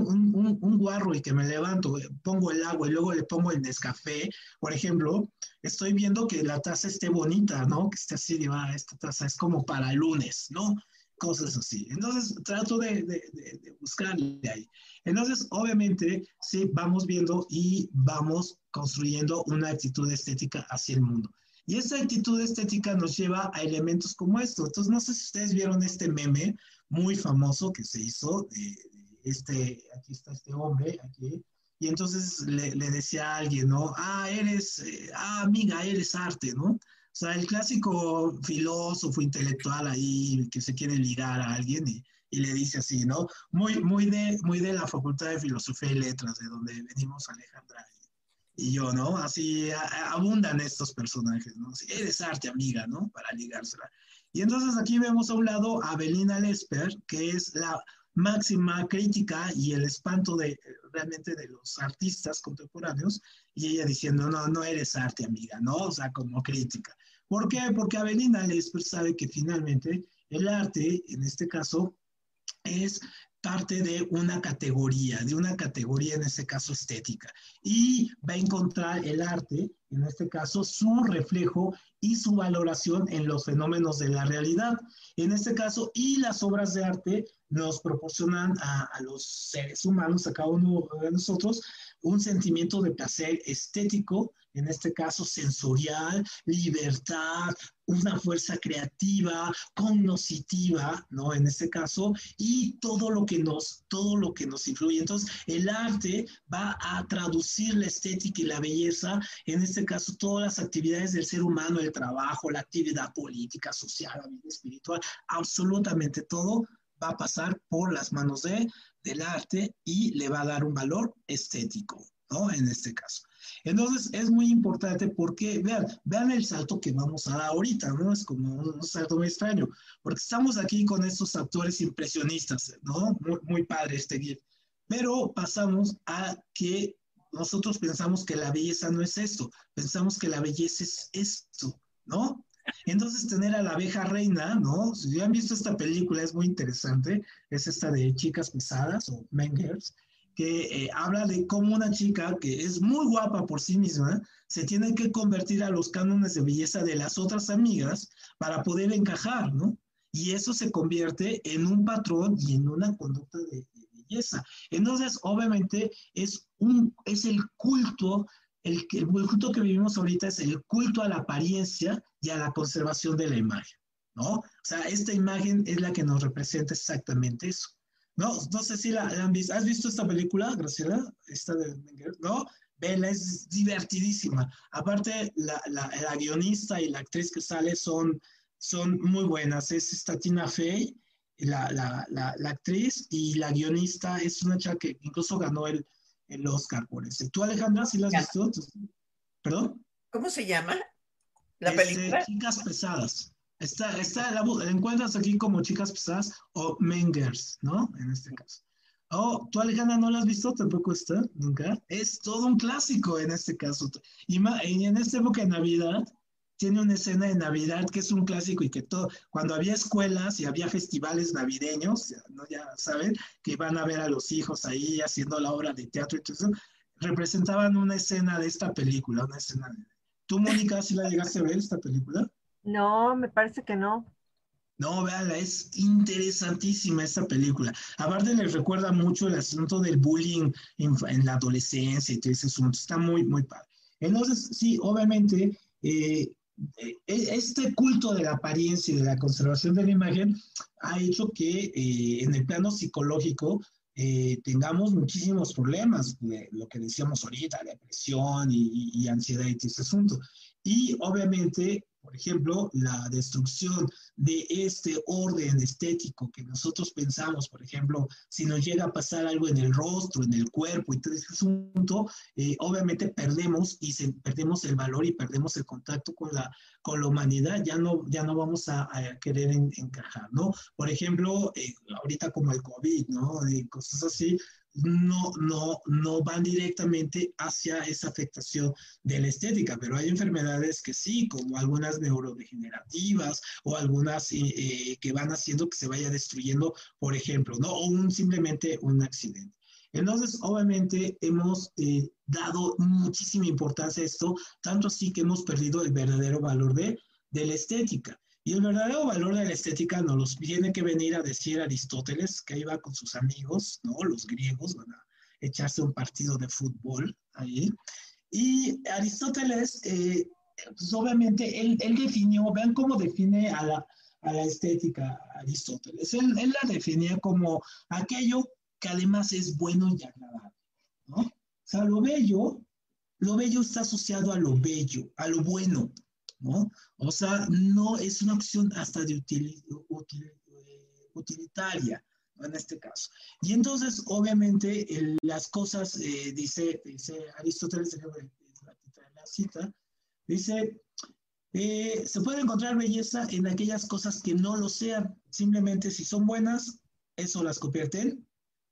un, guarro y que me levanto, pongo el agua y luego le pongo el Nescafé, por ejemplo, estoy viendo que la taza esté bonita, ¿no? Que esté así, digo, ah, esta taza es como para lunes, ¿no? Cosas así. Entonces, trato de, de, de, buscarle ahí. Entonces, obviamente, sí, vamos viendo y vamos construyendo una actitud estética hacia el mundo. Y esa actitud estética nos lleva a elementos como esto. Entonces, no sé si ustedes vieron este meme muy famoso que se hizo. este, aquí está este hombre, aquí. Y entonces le, le decía a alguien, ¿no? Ah, eres, eh, ah, amiga, eres arte, ¿no? Sea, el clásico filósofo intelectual ahí que se quiere ligar a alguien y, y, le dice así, ¿no? Muy, muy, de, muy de la Facultad de Filosofía y Letras, de donde venimos Alejandra y, yo, ¿no? Así abundan estos personajes, ¿no? Si eres arte, amiga, ¿no? Para ligársela. Y entonces aquí vemos a un lado a Belina Lesper, que es la máxima crítica y el espanto de realmente de los artistas contemporáneos y ella diciendo, no, no eres arte, amiga, ¿no? O sea, como crítica. ¿Por qué? Porque Avelina Lesper sabe que finalmente el arte, en este caso, es parte de una categoría, de una categoría en este caso estética. Y va a encontrar el arte, en este caso, su reflejo y su valoración en los fenómenos de la realidad. En este caso, y las obras de arte nos proporcionan a, a los seres humanos, a cada uno de nosotros, un sentimiento de placer estético, en este caso sensorial, libertad, una fuerza creativa, cognoscitiva, ¿no? En este caso, y todo lo que nos, todo lo que nos influye. Entonces, el arte va a traducir la estética y la belleza, en este caso, todas las actividades del ser humano, el trabajo, la actividad política, social, la vida espiritual, absolutamente todo va a pasar por las manos de, del arte y le va a dar un valor estético, ¿no? En este caso. Entonces, es muy importante porque, vean, vean el salto que vamos a dar ahorita, ¿no? Es como un salto muy extraño, porque estamos aquí con estos actores impresionistas, ¿no? Muy, muy padre este GIF. Pero pasamos a que nosotros pensamos que la belleza no es esto, pensamos que la belleza es esto, ¿no? Entonces, tener a la abeja reina, ¿no? Si ya han visto esta película, es muy interesante. Es esta de Chicas Pesadas o Mengers, que eh, habla de cómo una chica que es muy guapa por sí misma se tiene que convertir a los cánones de belleza de las otras amigas para poder encajar, ¿no? Y eso se convierte en un patrón y en una conducta de, belleza. Entonces, obviamente, es, un, es el culto el, culto que vivimos ahorita es el culto a la apariencia y a la conservación de la imagen, ¿no? O sea, esta imagen es la que nos representa exactamente eso. No, no sé si la, la han visto. ¿Has visto esta película, Graciela? Esta de ¿no? Vela, es divertidísima. Aparte, la, la, la, guionista y la actriz que sale son, son muy buenas. Es esta Tina Fey, la, la, la, actriz, y la guionista es una chica que incluso ganó el, el Oscar por ese. ¿Tú, Alejandra, si la has visto? ¿Perdón? ¿Cómo se llama la este, película? Chicas Pesadas. Está, está, la, la, encuentras aquí como Chicas Pesadas o Mengers, ¿no? En este caso. Oh, ¿tú, Alejandra, no la has visto? Tampoco está, nunca. Es todo un clásico en este caso. Y, y en esta época de Navidad, tiene una escena de Navidad que es un clásico y que todo, cuando había escuelas y había festivales navideños, ¿no? ya saben, que iban a ver a los hijos ahí haciendo la obra de teatro y todo eso, representaban una escena de esta película, una escena de... ¿Tú, Mónica, si la llegaste a ver esta película? No, me parece que no. No, véanla, es interesantísima esta película. Aparte les recuerda mucho el asunto del bullying en, la adolescencia y todo ese asunto. Está muy, muy padre. Entonces, sí, obviamente, eh, e, este culto de la apariencia y de la conservación de la imagen ha hecho que eh, en el plano psicológico eh, tengamos muchísimos problemas, de lo que decíamos ahorita, depresión y, ansiedad y ese asunto. Y obviamente por ejemplo, la destrucción de este orden estético que nosotros pensamos, por ejemplo, si nos llega a pasar algo en el rostro, en el cuerpo y todo ese asunto, eh, obviamente perdemos y se, perdemos el valor y perdemos el contacto con la, con la humanidad, ya no, ya no vamos a, a querer en, encajar, ¿no? Por ejemplo, eh, ahorita como el COVID, ¿no? Y cosas así, no, no, no van directamente hacia esa afectación de la estética, pero hay enfermedades que sí, como algunas neurodegenerativas o algunas eh, eh, que van haciendo que se vaya destruyendo, por ejemplo, ¿no? O un, simplemente un accidente. Entonces, obviamente, hemos eh, dado muchísima importancia a esto, tanto así que hemos perdido el verdadero valor de, de la estética. Y el verdadero valor de la estética nos los tiene que venir a decir Aristóteles, que iba con sus amigos, ¿no? Los griegos van a echarse un partido de fútbol ahí. Y Aristóteles, eh, pues obviamente, él, él, definió, vean cómo define a la, a la estética Aristóteles. Él, él, la definía como aquello que además es bueno y agradable, ¿no? O sea, lo bello, lo bello está asociado a lo bello, a lo bueno, ¿no? O sea, no es una opción hasta de util, util, utilitaria. En este caso. Y entonces, obviamente, las cosas, eh, dice, dice Aristóteles, la cita, dice, eh, se puede encontrar belleza en aquellas cosas que no lo sean, simplemente si son buenas, eso las convierte en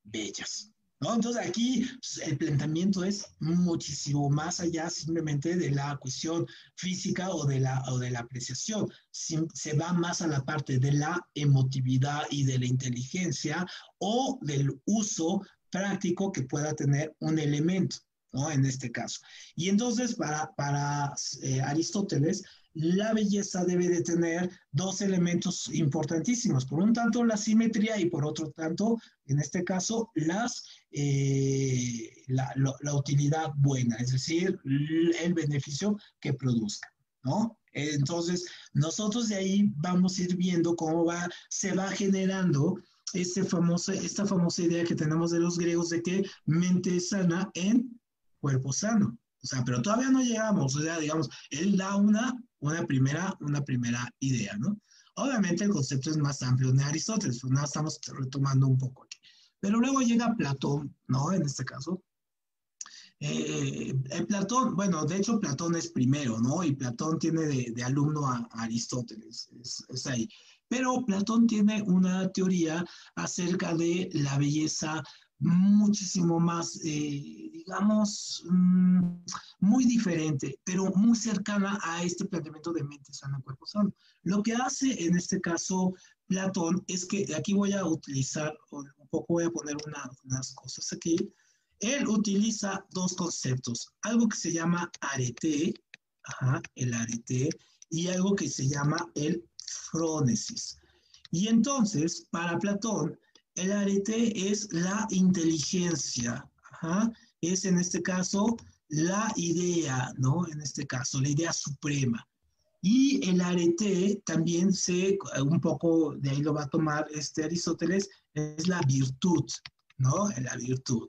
bellas. Entonces aquí el planteamiento es muchísimo más allá simplemente de la cuestión física o de la, o de la apreciación. Se va más a la parte de la emotividad y de la inteligencia o del uso práctico que pueda tener un elemento, ¿no? En este caso. Y entonces para, para eh, Aristóteles, la belleza debe de tener dos elementos importantísimos. Por un tanto, la simetría y por otro tanto, en este caso, las, eh, la, la, utilidad buena, es decir, el beneficio que produzca, ¿no? Entonces, nosotros de ahí vamos a ir viendo cómo va, se va generando este famoso, esta famosa idea que tenemos de los griegos de que mente sana en cuerpo sano. O sea, pero todavía no llegamos, o sea, digamos, él da una una primera, una primera idea, ¿no? Obviamente el concepto es más amplio de Aristóteles, pues nada, estamos retomando un poco aquí. Pero luego llega Platón, ¿no? En este caso. Eh, el Platón, bueno, de hecho Platón es primero, ¿no? Y Platón tiene de, alumno a, Aristóteles, es, es, ahí. Pero Platón tiene una teoría acerca de la belleza muchísimo más, eh, digamos, mmm, muy diferente, pero muy cercana a este planteamiento de mente sana, cuerpo sano. Lo que hace en este caso Platón es que aquí voy a utilizar, un poco voy a poner una, unas cosas aquí. Él utiliza dos conceptos, algo que se llama arete, ajá, el arete, y algo que se llama el frónesis. Y entonces, para Platón, el arete es la inteligencia, Ajá. Es en este caso la idea, ¿no? En este caso, la idea suprema. Y el arete también se, un poco de ahí lo va a tomar este Aristóteles, es la virtud, ¿no? La virtud.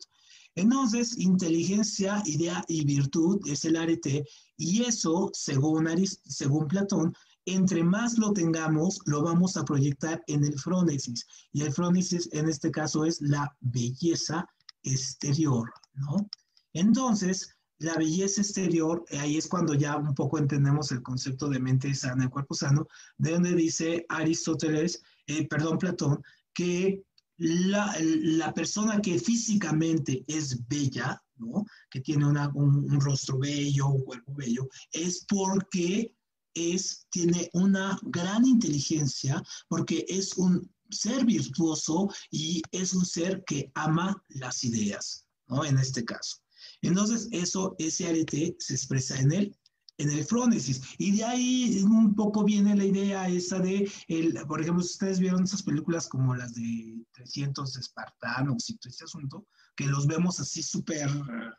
Entonces, inteligencia, idea y virtud es el arete, y eso, según, Arist según Platón, entre más lo tengamos, lo vamos a proyectar en el frónesis. Y el frónesis en este caso es la belleza exterior, ¿no? Entonces, la belleza exterior, ahí es cuando ya un poco entendemos el concepto de mente sana y cuerpo sano, de donde dice Aristóteles, eh, perdón, Platón, que la, la, persona que físicamente es bella, ¿no? Que tiene una, un, un rostro bello, un cuerpo bello, es porque es, tiene una gran inteligencia porque es un ser virtuoso y es un ser que ama las ideas, ¿no? En este caso. Entonces, eso, ese arete se expresa en él, en el frónesis. Y de ahí un poco viene la idea esa de, el, por ejemplo, si ustedes vieron esas películas como las de 300 espartanos y todo este asunto, que los vemos así súper,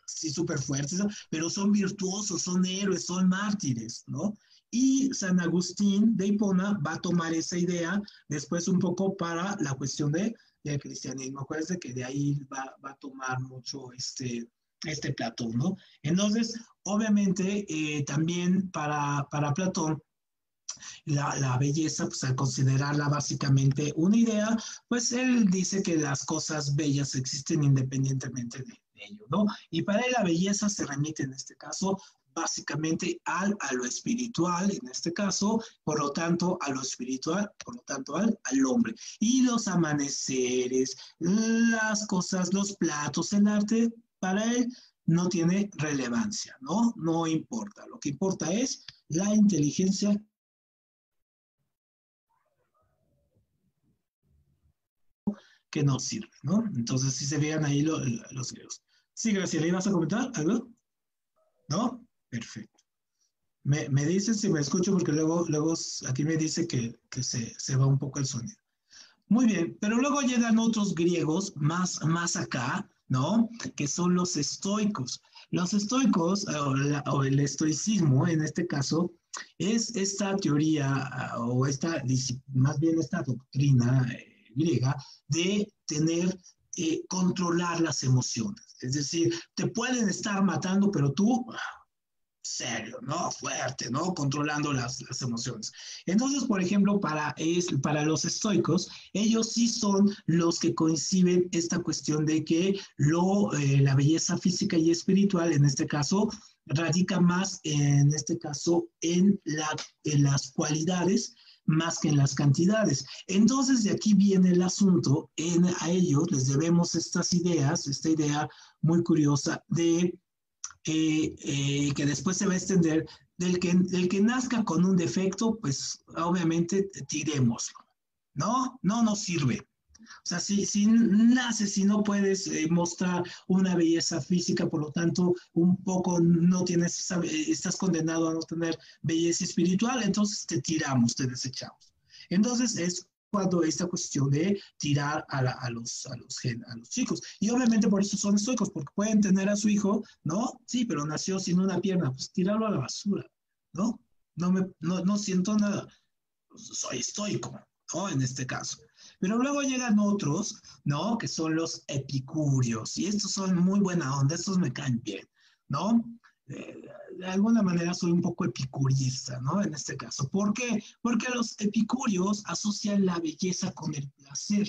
así súper fuertes, pero son virtuosos, son héroes, son mártires, ¿no? Y San Agustín de Hipona va a tomar esa idea después un poco para la cuestión de, del cristianismo. Acuérdense que de ahí va, va, a tomar mucho este, este Platón, ¿no? Entonces, obviamente, eh, también para, para Platón, la, la, belleza, pues al considerarla básicamente una idea, pues él dice que las cosas bellas existen independientemente de, de ello, ¿no? Y para él la belleza se remite en este caso básicamente al, a lo espiritual, en este caso, por lo tanto, a lo espiritual, por lo tanto, al, al hombre. Y los amaneceres, las cosas, los platos, el arte, para él no tiene relevancia, ¿no? No importa. Lo que importa es la inteligencia que nos sirve, ¿no? Entonces, si se vean ahí los griegos. Sí, Graciela, ¿ibas a comentar algo? ¿No? Perfecto. Me, me dicen si me escucho porque luego, luego aquí me dice que, que se, se, va un poco el sonido. Muy bien, pero luego llegan otros griegos más, más acá, ¿no? Que son los estoicos. Los estoicos, o, el estoicismo en este caso, es esta teoría o esta, más bien esta doctrina eh, griega de tener, eh, controlar las emociones. Es decir, te pueden estar matando, pero tú serio, ¿no? Fuerte, ¿no? Controlando las, las, emociones. Entonces, por ejemplo, para, es, para los estoicos, ellos sí son los que coinciden esta cuestión de que lo, eh, la belleza física y espiritual, en este caso, radica más, en este caso, en, la, en las cualidades más que en las cantidades. Entonces, de aquí viene el asunto, en, a ellos les debemos estas ideas, esta idea muy curiosa de eh, eh, que después se va a extender, del que, del que nazca con un defecto, pues obviamente tiremoslo, ¿no? No nos sirve. O sea, si, si naces, si no puedes eh, mostrar una belleza física, por lo tanto, un poco no tienes, estás condenado a no tener belleza espiritual, entonces te tiramos, te desechamos. Entonces es cuando esta cuestión de tirar a, la, a, los, a, los, a los chicos. Y obviamente por eso son estoicos, porque pueden tener a su hijo, ¿no? Sí, pero nació sin una pierna, pues tirarlo a la basura, ¿no? No, me, no, no siento nada. Pues, soy estoico, ¿no? En este caso. Pero luego llegan otros, ¿no? Que son los epicúreos. Y estos son muy buena onda, estos me caen bien, ¿no? De alguna manera soy un poco epicurista, ¿no? En este caso. ¿Por qué? Porque los epicúreos asocian la belleza con el placer,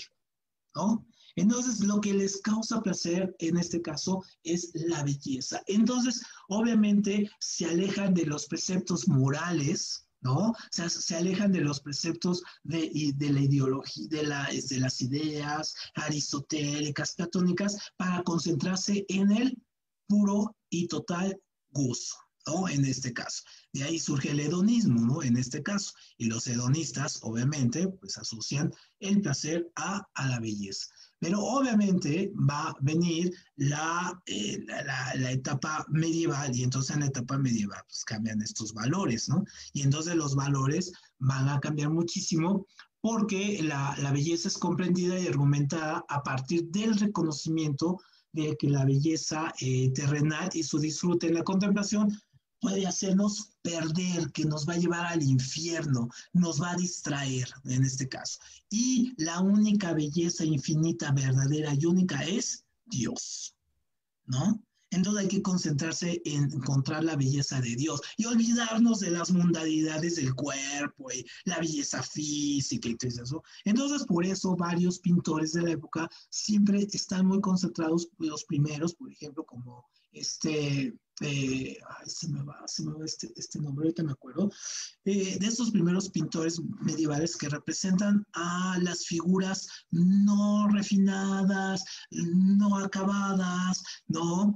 ¿no? Entonces, lo que les causa placer en este caso es la belleza. Entonces, obviamente, se alejan de los preceptos morales, ¿no? O sea, se alejan de los preceptos de, de la ideología, de, la, de las ideas aristotélicas, platónicas, para concentrarse en el puro y total gozo. ¿no? En este caso. De ahí surge el hedonismo, ¿no? En este caso. Y los hedonistas, obviamente, pues asocian el placer a, a la belleza. Pero obviamente va a venir la, eh, la, la, etapa medieval y entonces en la etapa medieval pues cambian estos valores, ¿no? Y entonces los valores van a cambiar muchísimo porque la, la belleza es comprendida y argumentada a partir del reconocimiento de que la belleza eh, terrenal y su disfrute en la contemplación puede hacernos perder, que nos va a llevar al infierno, nos va a distraer en este caso. Y la única belleza infinita, verdadera y única es Dios, ¿no? Entonces hay que concentrarse en encontrar la belleza de Dios y olvidarnos de las mundanidades del cuerpo y la belleza física y todo eso. Entonces por eso varios pintores de la época siempre están muy concentrados, los primeros, por ejemplo, como este, eh, se me va, se me va este, este nombre, ahorita me acuerdo, eh, de estos primeros pintores medievales que representan a las figuras no refinadas, no acabadas, ¿no?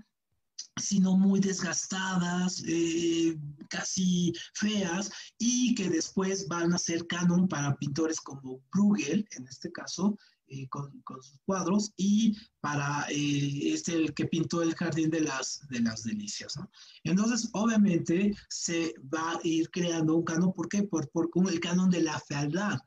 Sino muy desgastadas, eh, casi feas, y que después van a ser canon para pintores como Bruegel, en este caso, eh, con, con, sus cuadros, y para eh, el que pintó el Jardín de las, de las Delicias. Entonces, obviamente, se va a ir creando un canon, ¿por qué? Por, por el canon de la fealdad,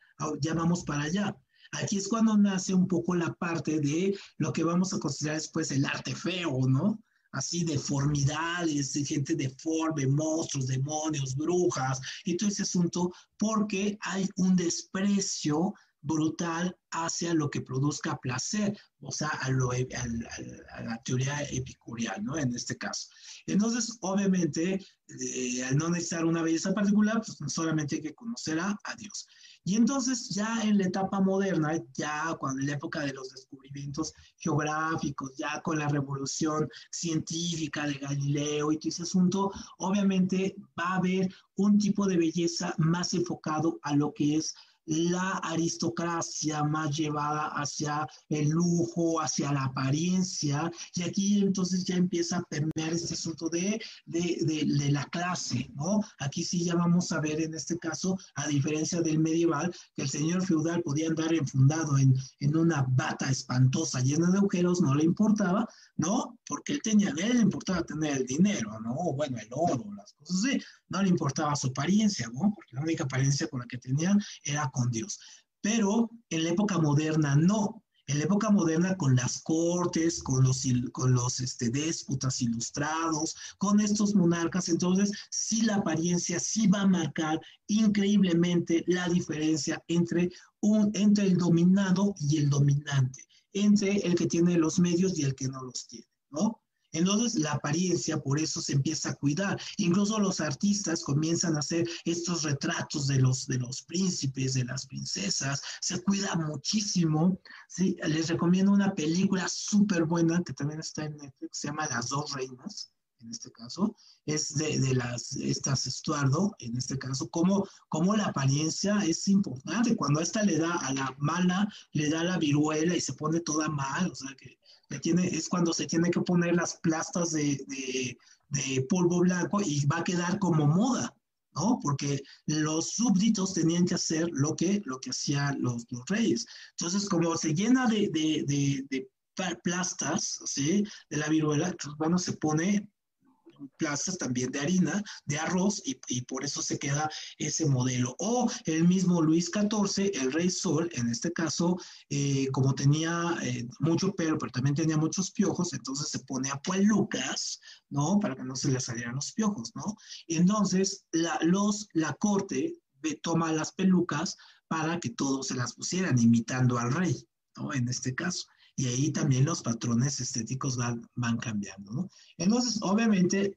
ya vamos para allá. Aquí es cuando nace un poco la parte de lo que vamos a considerar después el arte feo, ¿no? Así deformidades, de gente deforme, monstruos, demonios, brujas y todo ese asunto, porque hay un desprecio brutal hacia lo que produzca placer, o sea, a, lo, a, la teoría epicureal, ¿no? En este caso. Entonces, obviamente, eh, al no necesitar una belleza particular, pues solamente hay que conocer a, a Dios. Y entonces ya en la etapa moderna, ya cuando la época de los descubrimientos geográficos, ya con la revolución científica de Galileo y todo ese asunto, obviamente va a haber un tipo de belleza más enfocado a lo que es la aristocracia más llevada hacia el lujo, hacia la apariencia, y aquí entonces ya empieza a permear este asunto de, de, de, la clase, ¿no? Aquí sí ya vamos a ver en este caso, a diferencia del medieval, que el señor feudal podía andar enfundado en, en una bata espantosa llena de agujeros, no le importaba, ¿no? Porque él tenía, él le importaba tener el dinero, ¿no? Bueno, el oro, las cosas así, no le importaba su apariencia, ¿no? Porque la única apariencia con la que tenían era con Dios. Pero en la época moderna no. En la época moderna, con las cortes, con los, con los este, ilustrados, con estos monarcas, entonces sí la apariencia sí va a marcar increíblemente la diferencia entre, un, entre el dominado y el dominante entre el que tiene los medios y el que no los tiene, ¿no? Entonces, la apariencia, por eso se empieza a cuidar. Incluso los artistas comienzan a hacer estos retratos de los, de los príncipes, de las princesas. Se cuida muchísimo. ¿sí? Les recomiendo una película súper buena que también está en Netflix, se llama Las dos reinas en este caso, es de, de, las, estas Estuardo, en este caso, como, como la apariencia es importante. Cuando esta le da a la mala, le da la viruela y se pone toda mal, o sea que es cuando se tiene que poner las plastas de, de, polvo blanco y va a quedar como moda. ¿no? Porque los súbditos tenían que hacer lo que, lo que hacían los, los reyes. Entonces, como se llena de, de, de, plastas, ¿sí? De la viruela, bueno, se pone plazas también de harina, de arroz, y, y, por eso se queda ese modelo. O el mismo Luis XIV, el rey Sol, en este caso, eh, como tenía eh, mucho pelo, pero también tenía muchos piojos, entonces se pone a Lucas, ¿no? Para que no se le salieran los piojos, ¿no? Entonces, la, los, la corte toma las pelucas para que todos se las pusieran, imitando al rey, ¿no? En este caso y ahí también los patrones estéticos van, van cambiando. Entonces, obviamente,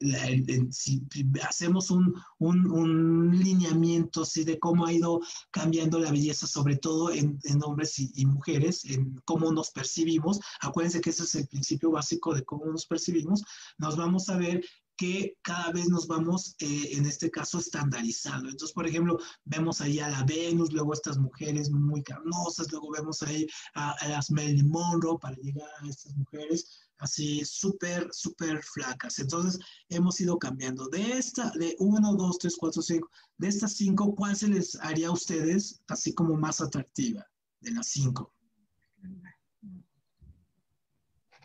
si hacemos un, un, un, lineamiento así de cómo ha ido cambiando la belleza, sobre todo en, en hombres y, y, mujeres, en cómo nos percibimos, acuérdense que ese es el principio básico de cómo nos percibimos, nos vamos a ver que cada vez nos vamos, eh, en este caso, estandarizando. Entonces, por ejemplo, vemos ahí a la Venus, luego estas mujeres muy carnosas, luego vemos ahí a, a las Marilyn Monroe para llegar a estas mujeres así súper, súper flacas. Entonces, hemos ido cambiando. De esta, de 1, 2, 3, 4, 5, de estas cinco, ¿cuál se les haría a ustedes así como más atractiva de las cinco?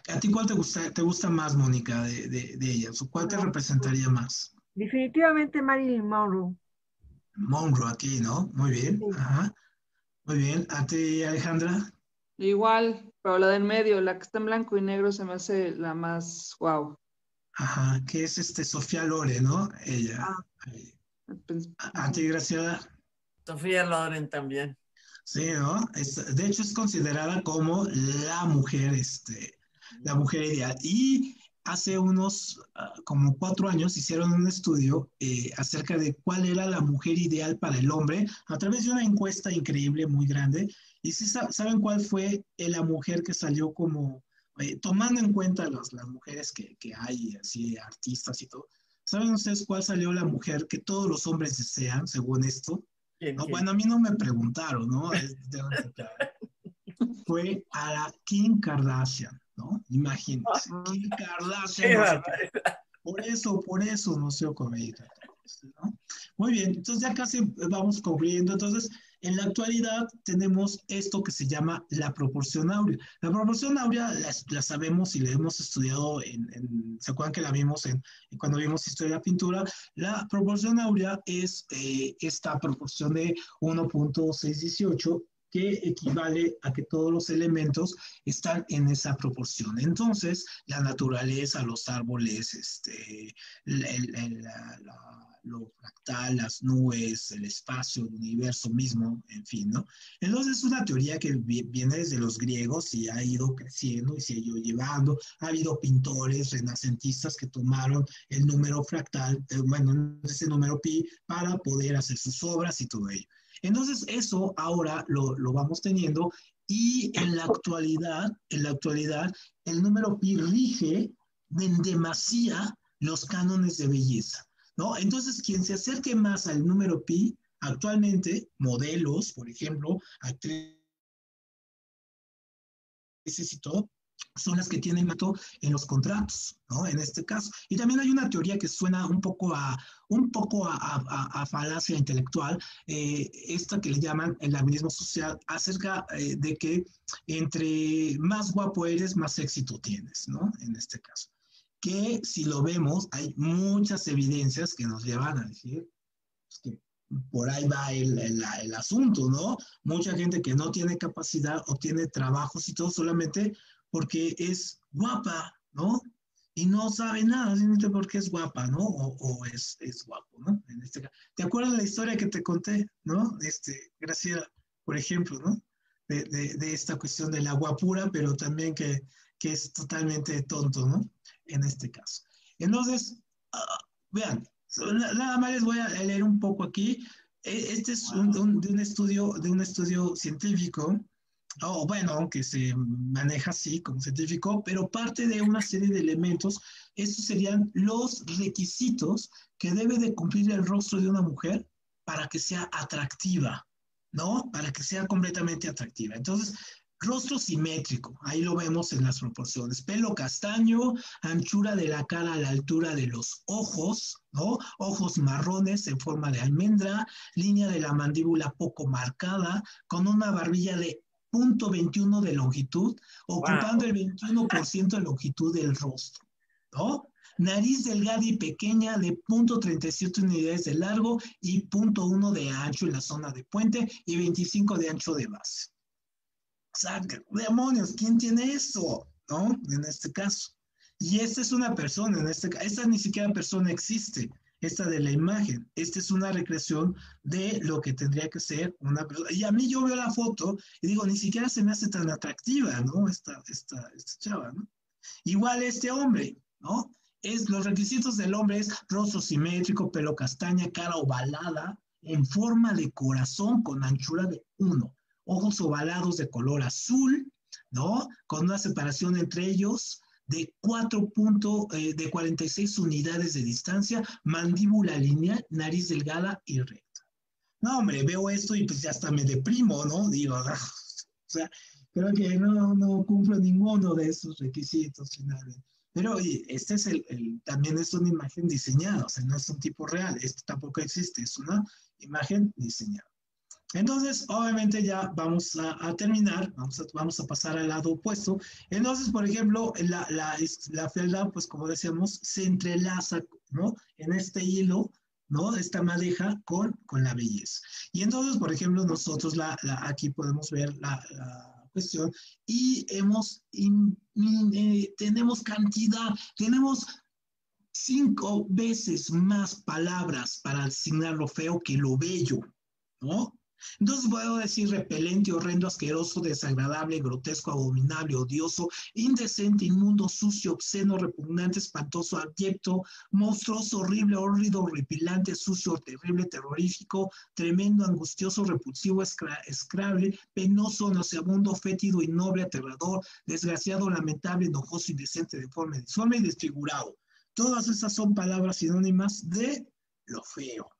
¿A ti cuál te gusta, te gusta más, Mónica, de, de, de ellas? ¿O cuál te representaría más? Definitivamente Marilyn Monroe. Monroe aquí, ¿no? Muy bien. Sí. Ajá. Muy bien. ¿A ti, Alejandra? Igual, pero la del medio, la que está en blanco y negro, se me hace la más wow. Ajá, que es este Sofía Loren, ¿no? Ella. Ah. ¿A ti, Graciela? Sofía Loren también. Sí, ¿no? Es, de hecho, es considerada como la mujer, este, la mujer ideal. Y hace unos uh, como cuatro años hicieron un estudio eh, acerca de cuál era la mujer ideal para el hombre a través de una encuesta increíble, muy grande. Y si saben cuál fue la mujer que salió como, eh, tomando en cuenta las, las mujeres que, que, hay, así, artistas y todo. ¿Saben ustedes cuál salió la mujer que todos los hombres desean, según esto? ¿Quién, no, bueno, a mí no me preguntaron, ¿no? fue a la Kim Kardashian. ¿No? Imagínense, Kim Kardashian. por eso, por eso no se comedica. ¿no? Muy bien, entonces ya casi vamos cubriendo. Entonces, en la actualidad tenemos esto que se llama la proporción áurea. La proporción áurea la, la sabemos y la hemos estudiado, en, en, ¿se acuerdan que la vimos en, cuando vimos historia de la pintura? La proporción áurea es eh, esta proporción de 1.618 que equivale a que todos los elementos están en esa proporción. Entonces, la naturaleza, los árboles, este, la, la, la, lo fractal, las nubes, el espacio, el universo mismo, en fin, ¿no? Entonces es una teoría que viene desde los griegos y ha ido creciendo y se ha ido llevando. Ha habido pintores renacentistas que tomaron el número fractal, eh, bueno, ese número pi, para poder hacer sus obras y todo ello. Entonces eso ahora lo, lo vamos teniendo y en la actualidad, en la actualidad, el número pi rige en demasía los cánones de belleza. ¿no? Entonces, quien se acerque más al número pi, actualmente, modelos, por ejemplo, actrices y todo, son las que tienen mato en los contratos, ¿no? En este caso. Y también hay una teoría que suena un poco a, un poco a, a, falacia intelectual, eh, esta que le llaman el habilismo social, acerca eh, de que entre más guapo eres, más éxito tienes, ¿no? En este caso que si lo vemos, hay muchas evidencias que nos llevan a decir pues, que por ahí va el, el, asunto, ¿no? Mucha gente que no tiene capacidad o tiene trabajos y todo solamente porque es guapa, ¿no? Y no sabe nada, simplemente porque es guapa, ¿no? O, o es, es, guapo, ¿no? En este caso. ¿Te acuerdas la historia que te conté, ¿no? Este, Graciela, por ejemplo, ¿no? De, de, de esta cuestión de la guapura, pero también que, que es totalmente tonto, ¿no? en este caso. Entonces, ah, vean, nada más les voy a leer un poco aquí. E, este es un, de un estudio, de un estudio científico, o bueno, aunque se maneja así como científico, pero parte de una serie de elementos. Estos serían los requisitos que debe de cumplir el rostro de una mujer para que sea atractiva, ¿no? Para que sea completamente atractiva. Entonces, Rostro simétrico, ahí lo vemos en las proporciones. Pelo castaño, anchura de la cara a la altura de los ojos, ¿no? Ojos marrones en forma de almendra, línea de la mandíbula poco marcada, con una barbilla de 0.21 de longitud, ocupando el 21% de longitud del rostro, ¿no? Nariz delgada y pequeña de 0.37 unidades de largo y 0.1 de ancho en la zona de puente y 25 de ancho de base sea, demonios, ¿quién tiene eso? ¿No? En este caso. Y esta es una persona, en este esta ni siquiera persona existe, esta de la imagen. Esta es una recreación de lo que tendría que ser una persona. Y a mí yo veo la foto y digo, ni siquiera se me hace tan atractiva, ¿no? Esta, esta, esta chava, ¿no? Igual este hombre, ¿no? Es, los requisitos del hombre es rostro simétrico, pelo castaña, cara ovalada, en forma de corazón con anchura de uno ojos ovalados de color azul, ¿no? Con una separación entre ellos de 4 eh, de 46 unidades de distancia, mandíbula lineal, nariz delgada y recta. No, hombre, veo esto y pues ya hasta me deprimo, ¿no? Digo, ah, o sea, creo que no, no cumplo ninguno de esos requisitos finales. Pero este es el, el, también es una imagen diseñada, o sea, no es un tipo real, esto tampoco existe, es una imagen diseñada. Entonces, obviamente ya vamos a, terminar, vamos a, vamos a, pasar al lado opuesto. Entonces, por ejemplo, la, la, la fealdad, pues como decíamos, se entrelaza, ¿no? En este hilo, ¿no? Esta madeja con, con la belleza. Y entonces, por ejemplo, nosotros la, aquí podemos ver la, cuestión y hemos, eh, tenemos cantidad, tenemos cinco veces más palabras para asignar lo feo que lo bello, ¿no? Entonces puedo decir repelente, horrendo, asqueroso, desagradable, grotesco, abominable, odioso, indecente, inmundo, sucio, obsceno, repugnante, espantoso, abyecto, monstruoso, horrible, horrido, horripilante, sucio, terrible, terrorífico, tremendo, angustioso, repulsivo, escrable, penoso, nauseabundo, fétido, innoble, aterrador, desgraciado, lamentable, enojoso, indecente, deforme, disforme y desfigurado. Todas esas son palabras sinónimas de lo feo,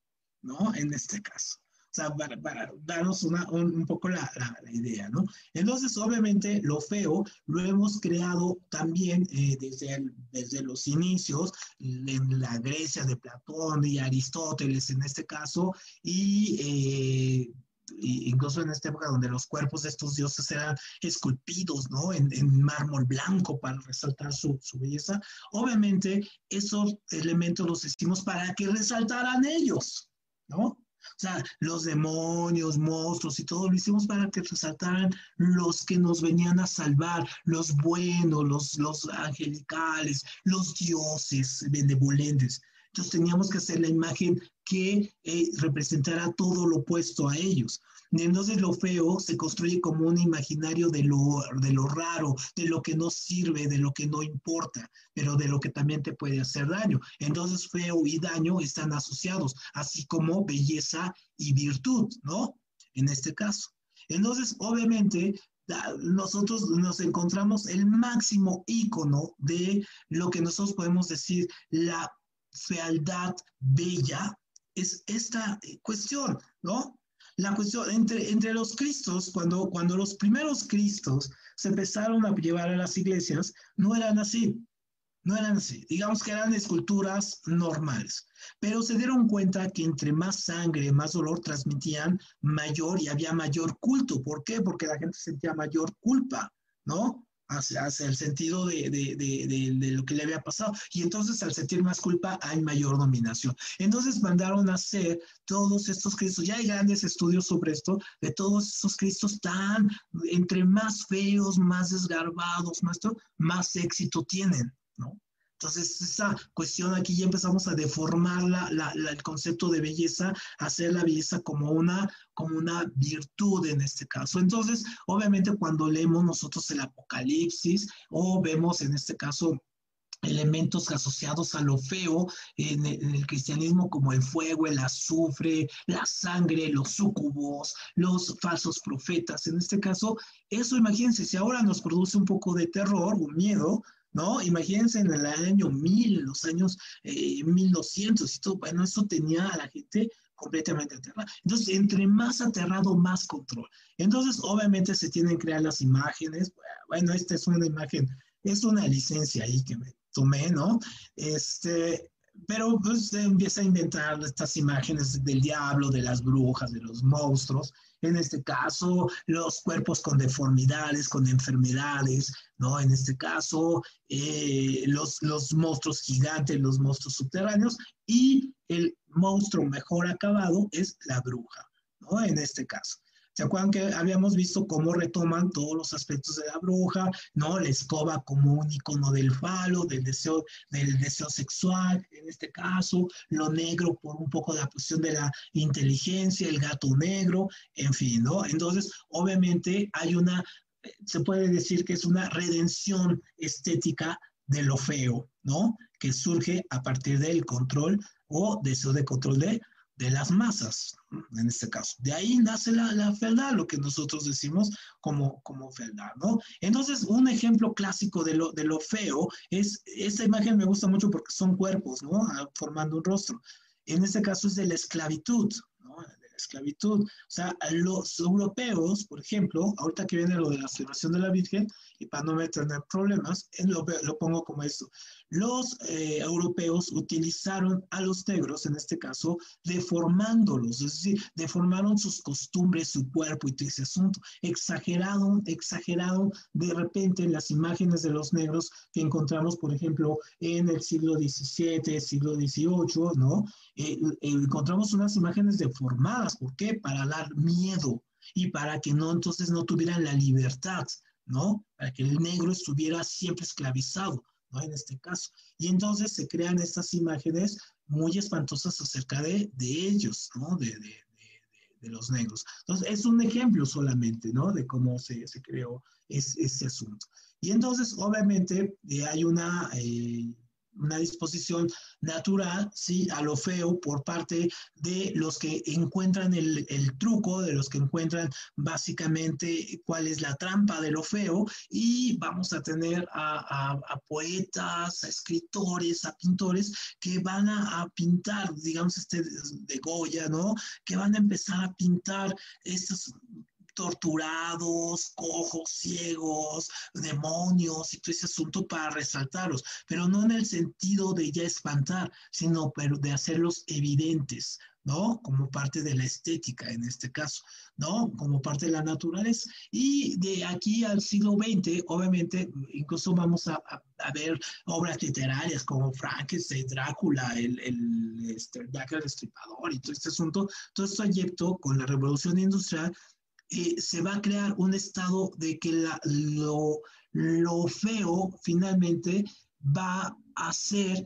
¿no? En este caso sea, para, darnos una, un, poco la, la, idea, ¿no? Entonces, obviamente, lo feo lo hemos creado también eh, desde, desde los inicios, en la Grecia de Platón y Aristóteles en este caso, y... Eh, incluso en esta época donde los cuerpos de estos dioses eran esculpidos, ¿no? En, en mármol blanco para resaltar su, su, belleza. Obviamente, esos elementos los hicimos para que resaltaran ellos, ¿no? O sea, los demonios, monstruos y todo lo hicimos para que resaltaran los que nos venían a salvar, los buenos, los, los angelicales, los dioses benevolentes. Entonces teníamos que hacer la imagen que eh, representara todo lo opuesto a ellos. Entonces lo feo se construye como un imaginario de lo, de lo raro, de lo que no sirve, de lo que no importa, pero de lo que también te puede hacer daño. Entonces feo y daño están asociados, así como belleza y virtud, ¿no? En este caso. Entonces, obviamente, nosotros nos encontramos el máximo ícono de lo que nosotros podemos decir la fealdad bella, es esta cuestión, ¿no? La cuestión entre, entre los cristos, cuando, cuando los primeros cristos se empezaron a llevar a las iglesias, no eran así, no eran así, digamos que eran esculturas normales, pero se dieron cuenta que entre más sangre, más dolor transmitían mayor y había mayor culto. ¿Por qué? Porque la gente sentía mayor culpa, ¿no? Hacia, el sentido de, de, de, lo que le había pasado. Y entonces al sentir más culpa hay mayor dominación. Entonces mandaron a hacer todos estos cristos, ya hay grandes estudios sobre esto, de todos esos cristos tan, entre más feos, más desgarbados, más, más éxito tienen, ¿no? Entonces, esa cuestión aquí ya empezamos a deformar la, la, el concepto de belleza, hacer la belleza como una, como una virtud en este caso. Entonces, obviamente cuando leemos nosotros el Apocalipsis o vemos en este caso elementos asociados a lo feo en, en, el cristianismo como el fuego, el azufre, la sangre, los súcubos, los falsos profetas. En este caso, eso imagínense, si ahora nos produce un poco de terror, un miedo, ¿no? Imagínense en el año 1000, los años eh, 1200 y todo, bueno, eso tenía a la gente completamente aterrada. Entonces, entre más aterrado, más control. Entonces, obviamente se tienen que crear las imágenes. Bueno, esta es una imagen, es una licencia ahí que me tomé, ¿no? Este, pero pues empieza a inventar estas imágenes del diablo, de las brujas, de los monstruos, en este caso los cuerpos con deformidades, con enfermedades, ¿no? En este caso eh, los, los monstruos gigantes, los monstruos subterráneos y el monstruo mejor acabado es la bruja, ¿no? En este caso. ¿Se acuerdan que habíamos visto cómo retoman todos los aspectos de la bruja, ¿no? La escoba como un icono del falo, del deseo, del deseo sexual, en este caso, lo negro por un poco la cuestión de la inteligencia, el gato negro, en fin, ¿no? Entonces, obviamente hay una, se puede decir que es una redención estética de lo feo, ¿no? Que surge a partir del control o deseo de control de de las masas, en este caso. De ahí nace la, la fealdad, lo que nosotros decimos como, como fealdad, ¿no? Entonces, un ejemplo clásico de lo, de lo feo es, esta imagen me gusta mucho porque son cuerpos, ¿no? Ah, formando un rostro. En este caso es de la esclavitud, ¿no? De la esclavitud. O sea, los europeos, por ejemplo, ahorita que viene lo de la celebración de la Virgen, y para no tener problemas, lo, lo pongo como esto los eh, europeos utilizaron a los negros, en este caso, deformándolos, es decir, deformaron sus costumbres, su cuerpo y todo ese asunto. Exagerado, exagerado de repente en las imágenes de los negros que encontramos, por ejemplo, en el siglo XVII, siglo XVIII, ¿no? Eh, eh, encontramos unas imágenes deformadas. ¿Por qué? Para dar miedo y para que no, entonces no tuvieran la libertad, ¿no? Para que el negro estuviera siempre esclavizado. En este caso. Y entonces se crean estas imágenes muy espantosas acerca de, de ellos, ¿no? De, de, los negros. Entonces, es un ejemplo solamente, ¿no? De cómo se, se creó ese asunto. Y entonces, obviamente, eh, hay una... Eh, una disposición natural, sí, a lo feo por parte de los que encuentran el, el, truco, de los que encuentran básicamente cuál es la trampa de lo feo y vamos a tener a, a, poetas, a escritores, a pintores que van a, a, pintar, digamos, este de Goya, ¿no? Que van a empezar a pintar estos torturados, cojos, ciegos, demonios y todo ese asunto para resaltarlos, pero no en el sentido de ya espantar, sino de hacerlos evidentes, ¿no? Como parte de la estética en este caso, ¿no? Como parte de la naturaleza. Y de aquí al siglo XX, obviamente, incluso vamos a, a, a ver obras literarias como Frankenstein, Drácula, el, el, este, Jack el Destripador y todo este asunto, todo esto ayecto con la revolución industrial eh, se va a crear un estado de que la, lo, lo, feo finalmente va a ser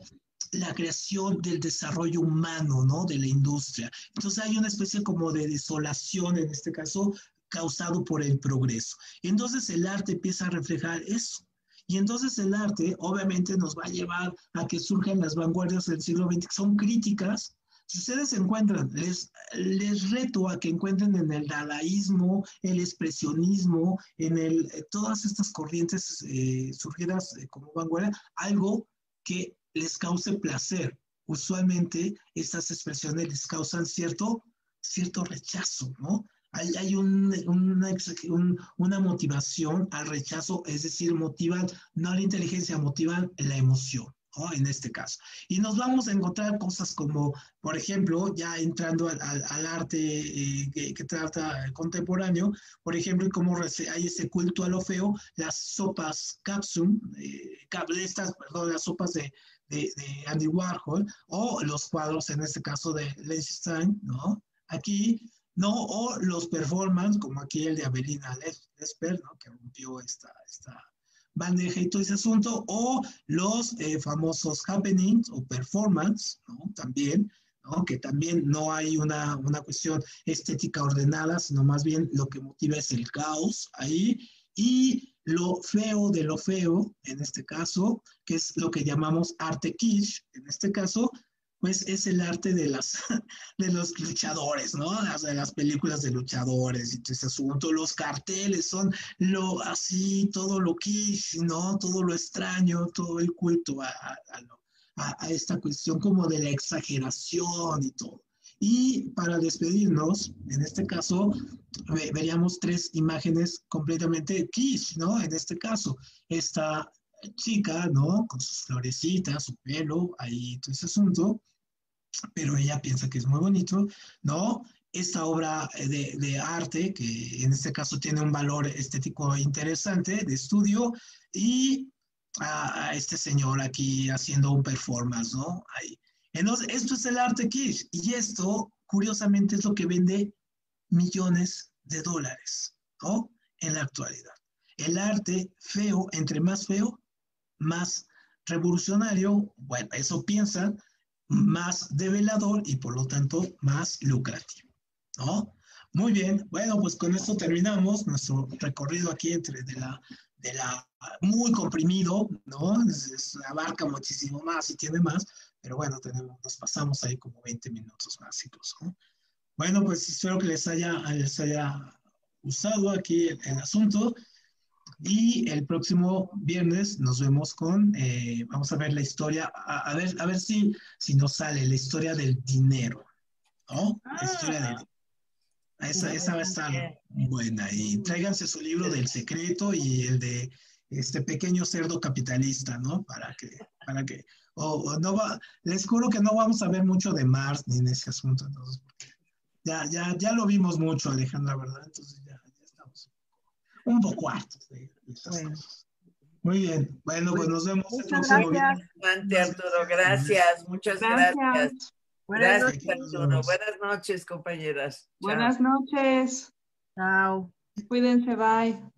la creación del desarrollo humano, ¿no? De la industria. Entonces hay una especie como de desolación, en este caso, causado por el progreso. Entonces el arte empieza a reflejar eso. Y entonces el arte obviamente nos va a llevar a que surjan las vanguardias del siglo XX, que son críticas. Si ustedes encuentran, les, les reto a que encuentren en el dadaísmo, el expresionismo, en el, eh, todas estas corrientes eh, surgidas eh, como vanguardia, algo que les cause placer. Usualmente estas expresiones les causan cierto, cierto rechazo, ¿no? hay, un, una, motivación al rechazo, es decir, motivan no la inteligencia, motivan la emoción. En este caso. Y nos vamos a encontrar cosas como, por ejemplo, ya entrando al, arte eh, que, trata contemporáneo, por ejemplo, cómo hay ese culto a lo feo, las sopas capsum, eh, estas, perdón, las sopas de, de, Andy Warhol, o los cuadros, en este caso, de Stein, ¿no? Aquí ¿no? O los performance, como aquí el de Avelina Lesper, ¿no? Que rompió esta, esta bandeja y todo ese asunto, o los eh, famosos happenings o performance, ¿no? También, ¿no? Que también no hay una, una cuestión estética ordenada, sino más bien lo que motiva es el caos ahí, y lo feo de lo feo, en este caso, que es lo que llamamos arte kitsch, en este caso, pues es el arte de, las, de los luchadores, ¿no? Las, de las películas de luchadores y todo ese asunto. Los carteles son lo así, todo lo quiche, ¿no? Todo lo extraño, todo el culto a, a, esta cuestión como de la exageración y todo. Y para despedirnos, en este caso, veríamos tres imágenes completamente quiche, ¿no? En este caso, esta chica, ¿no? Con sus florecitas, su pelo, ahí todo ese asunto pero ella piensa que es muy bonito, ¿no? Esta obra de, de, arte, que en este caso tiene un valor estético interesante de estudio, y a, este señor aquí haciendo un performance, ¿no? Ahí. Entonces, esto es el arte kitsch, y esto, curiosamente, es lo que vende millones de dólares, ¿no? En la actualidad. El arte feo, entre más feo, más revolucionario, bueno, eso piensan, más develador y por lo tanto más lucrativo. ¿no? Muy bien, bueno, pues con esto terminamos nuestro recorrido aquí entre de la, de la muy comprimido, ¿no? abarca muchísimo más y tiene más, pero bueno, tenemos, nos pasamos ahí como 20 minutos más incluso. Bueno, pues espero que les haya, les haya gustado aquí el asunto. Y el próximo viernes nos vemos con, eh, vamos a ver la historia, a, ver, a ver si, si nos sale la historia del dinero, ¿no? La historia del ah. esa, esa va a estar buena. Y tráiganse su libro del secreto y el de este pequeño cerdo capitalista, ¿no? Para que, para que, o, no va, les juro que no vamos a ver mucho de Mars ni en ese asunto, entonces, ya, ya, ya lo vimos mucho, Alejandra, ¿verdad? Entonces ya un poco hartos Muy bien. Bueno, pues nos vemos Muchas gracias. Arturo. Gracias. Muchas gracias. Buenas gracias, noches. Arturo. Buenas noches, compañeras. Buenas noches. Chao. Cuídense, bye.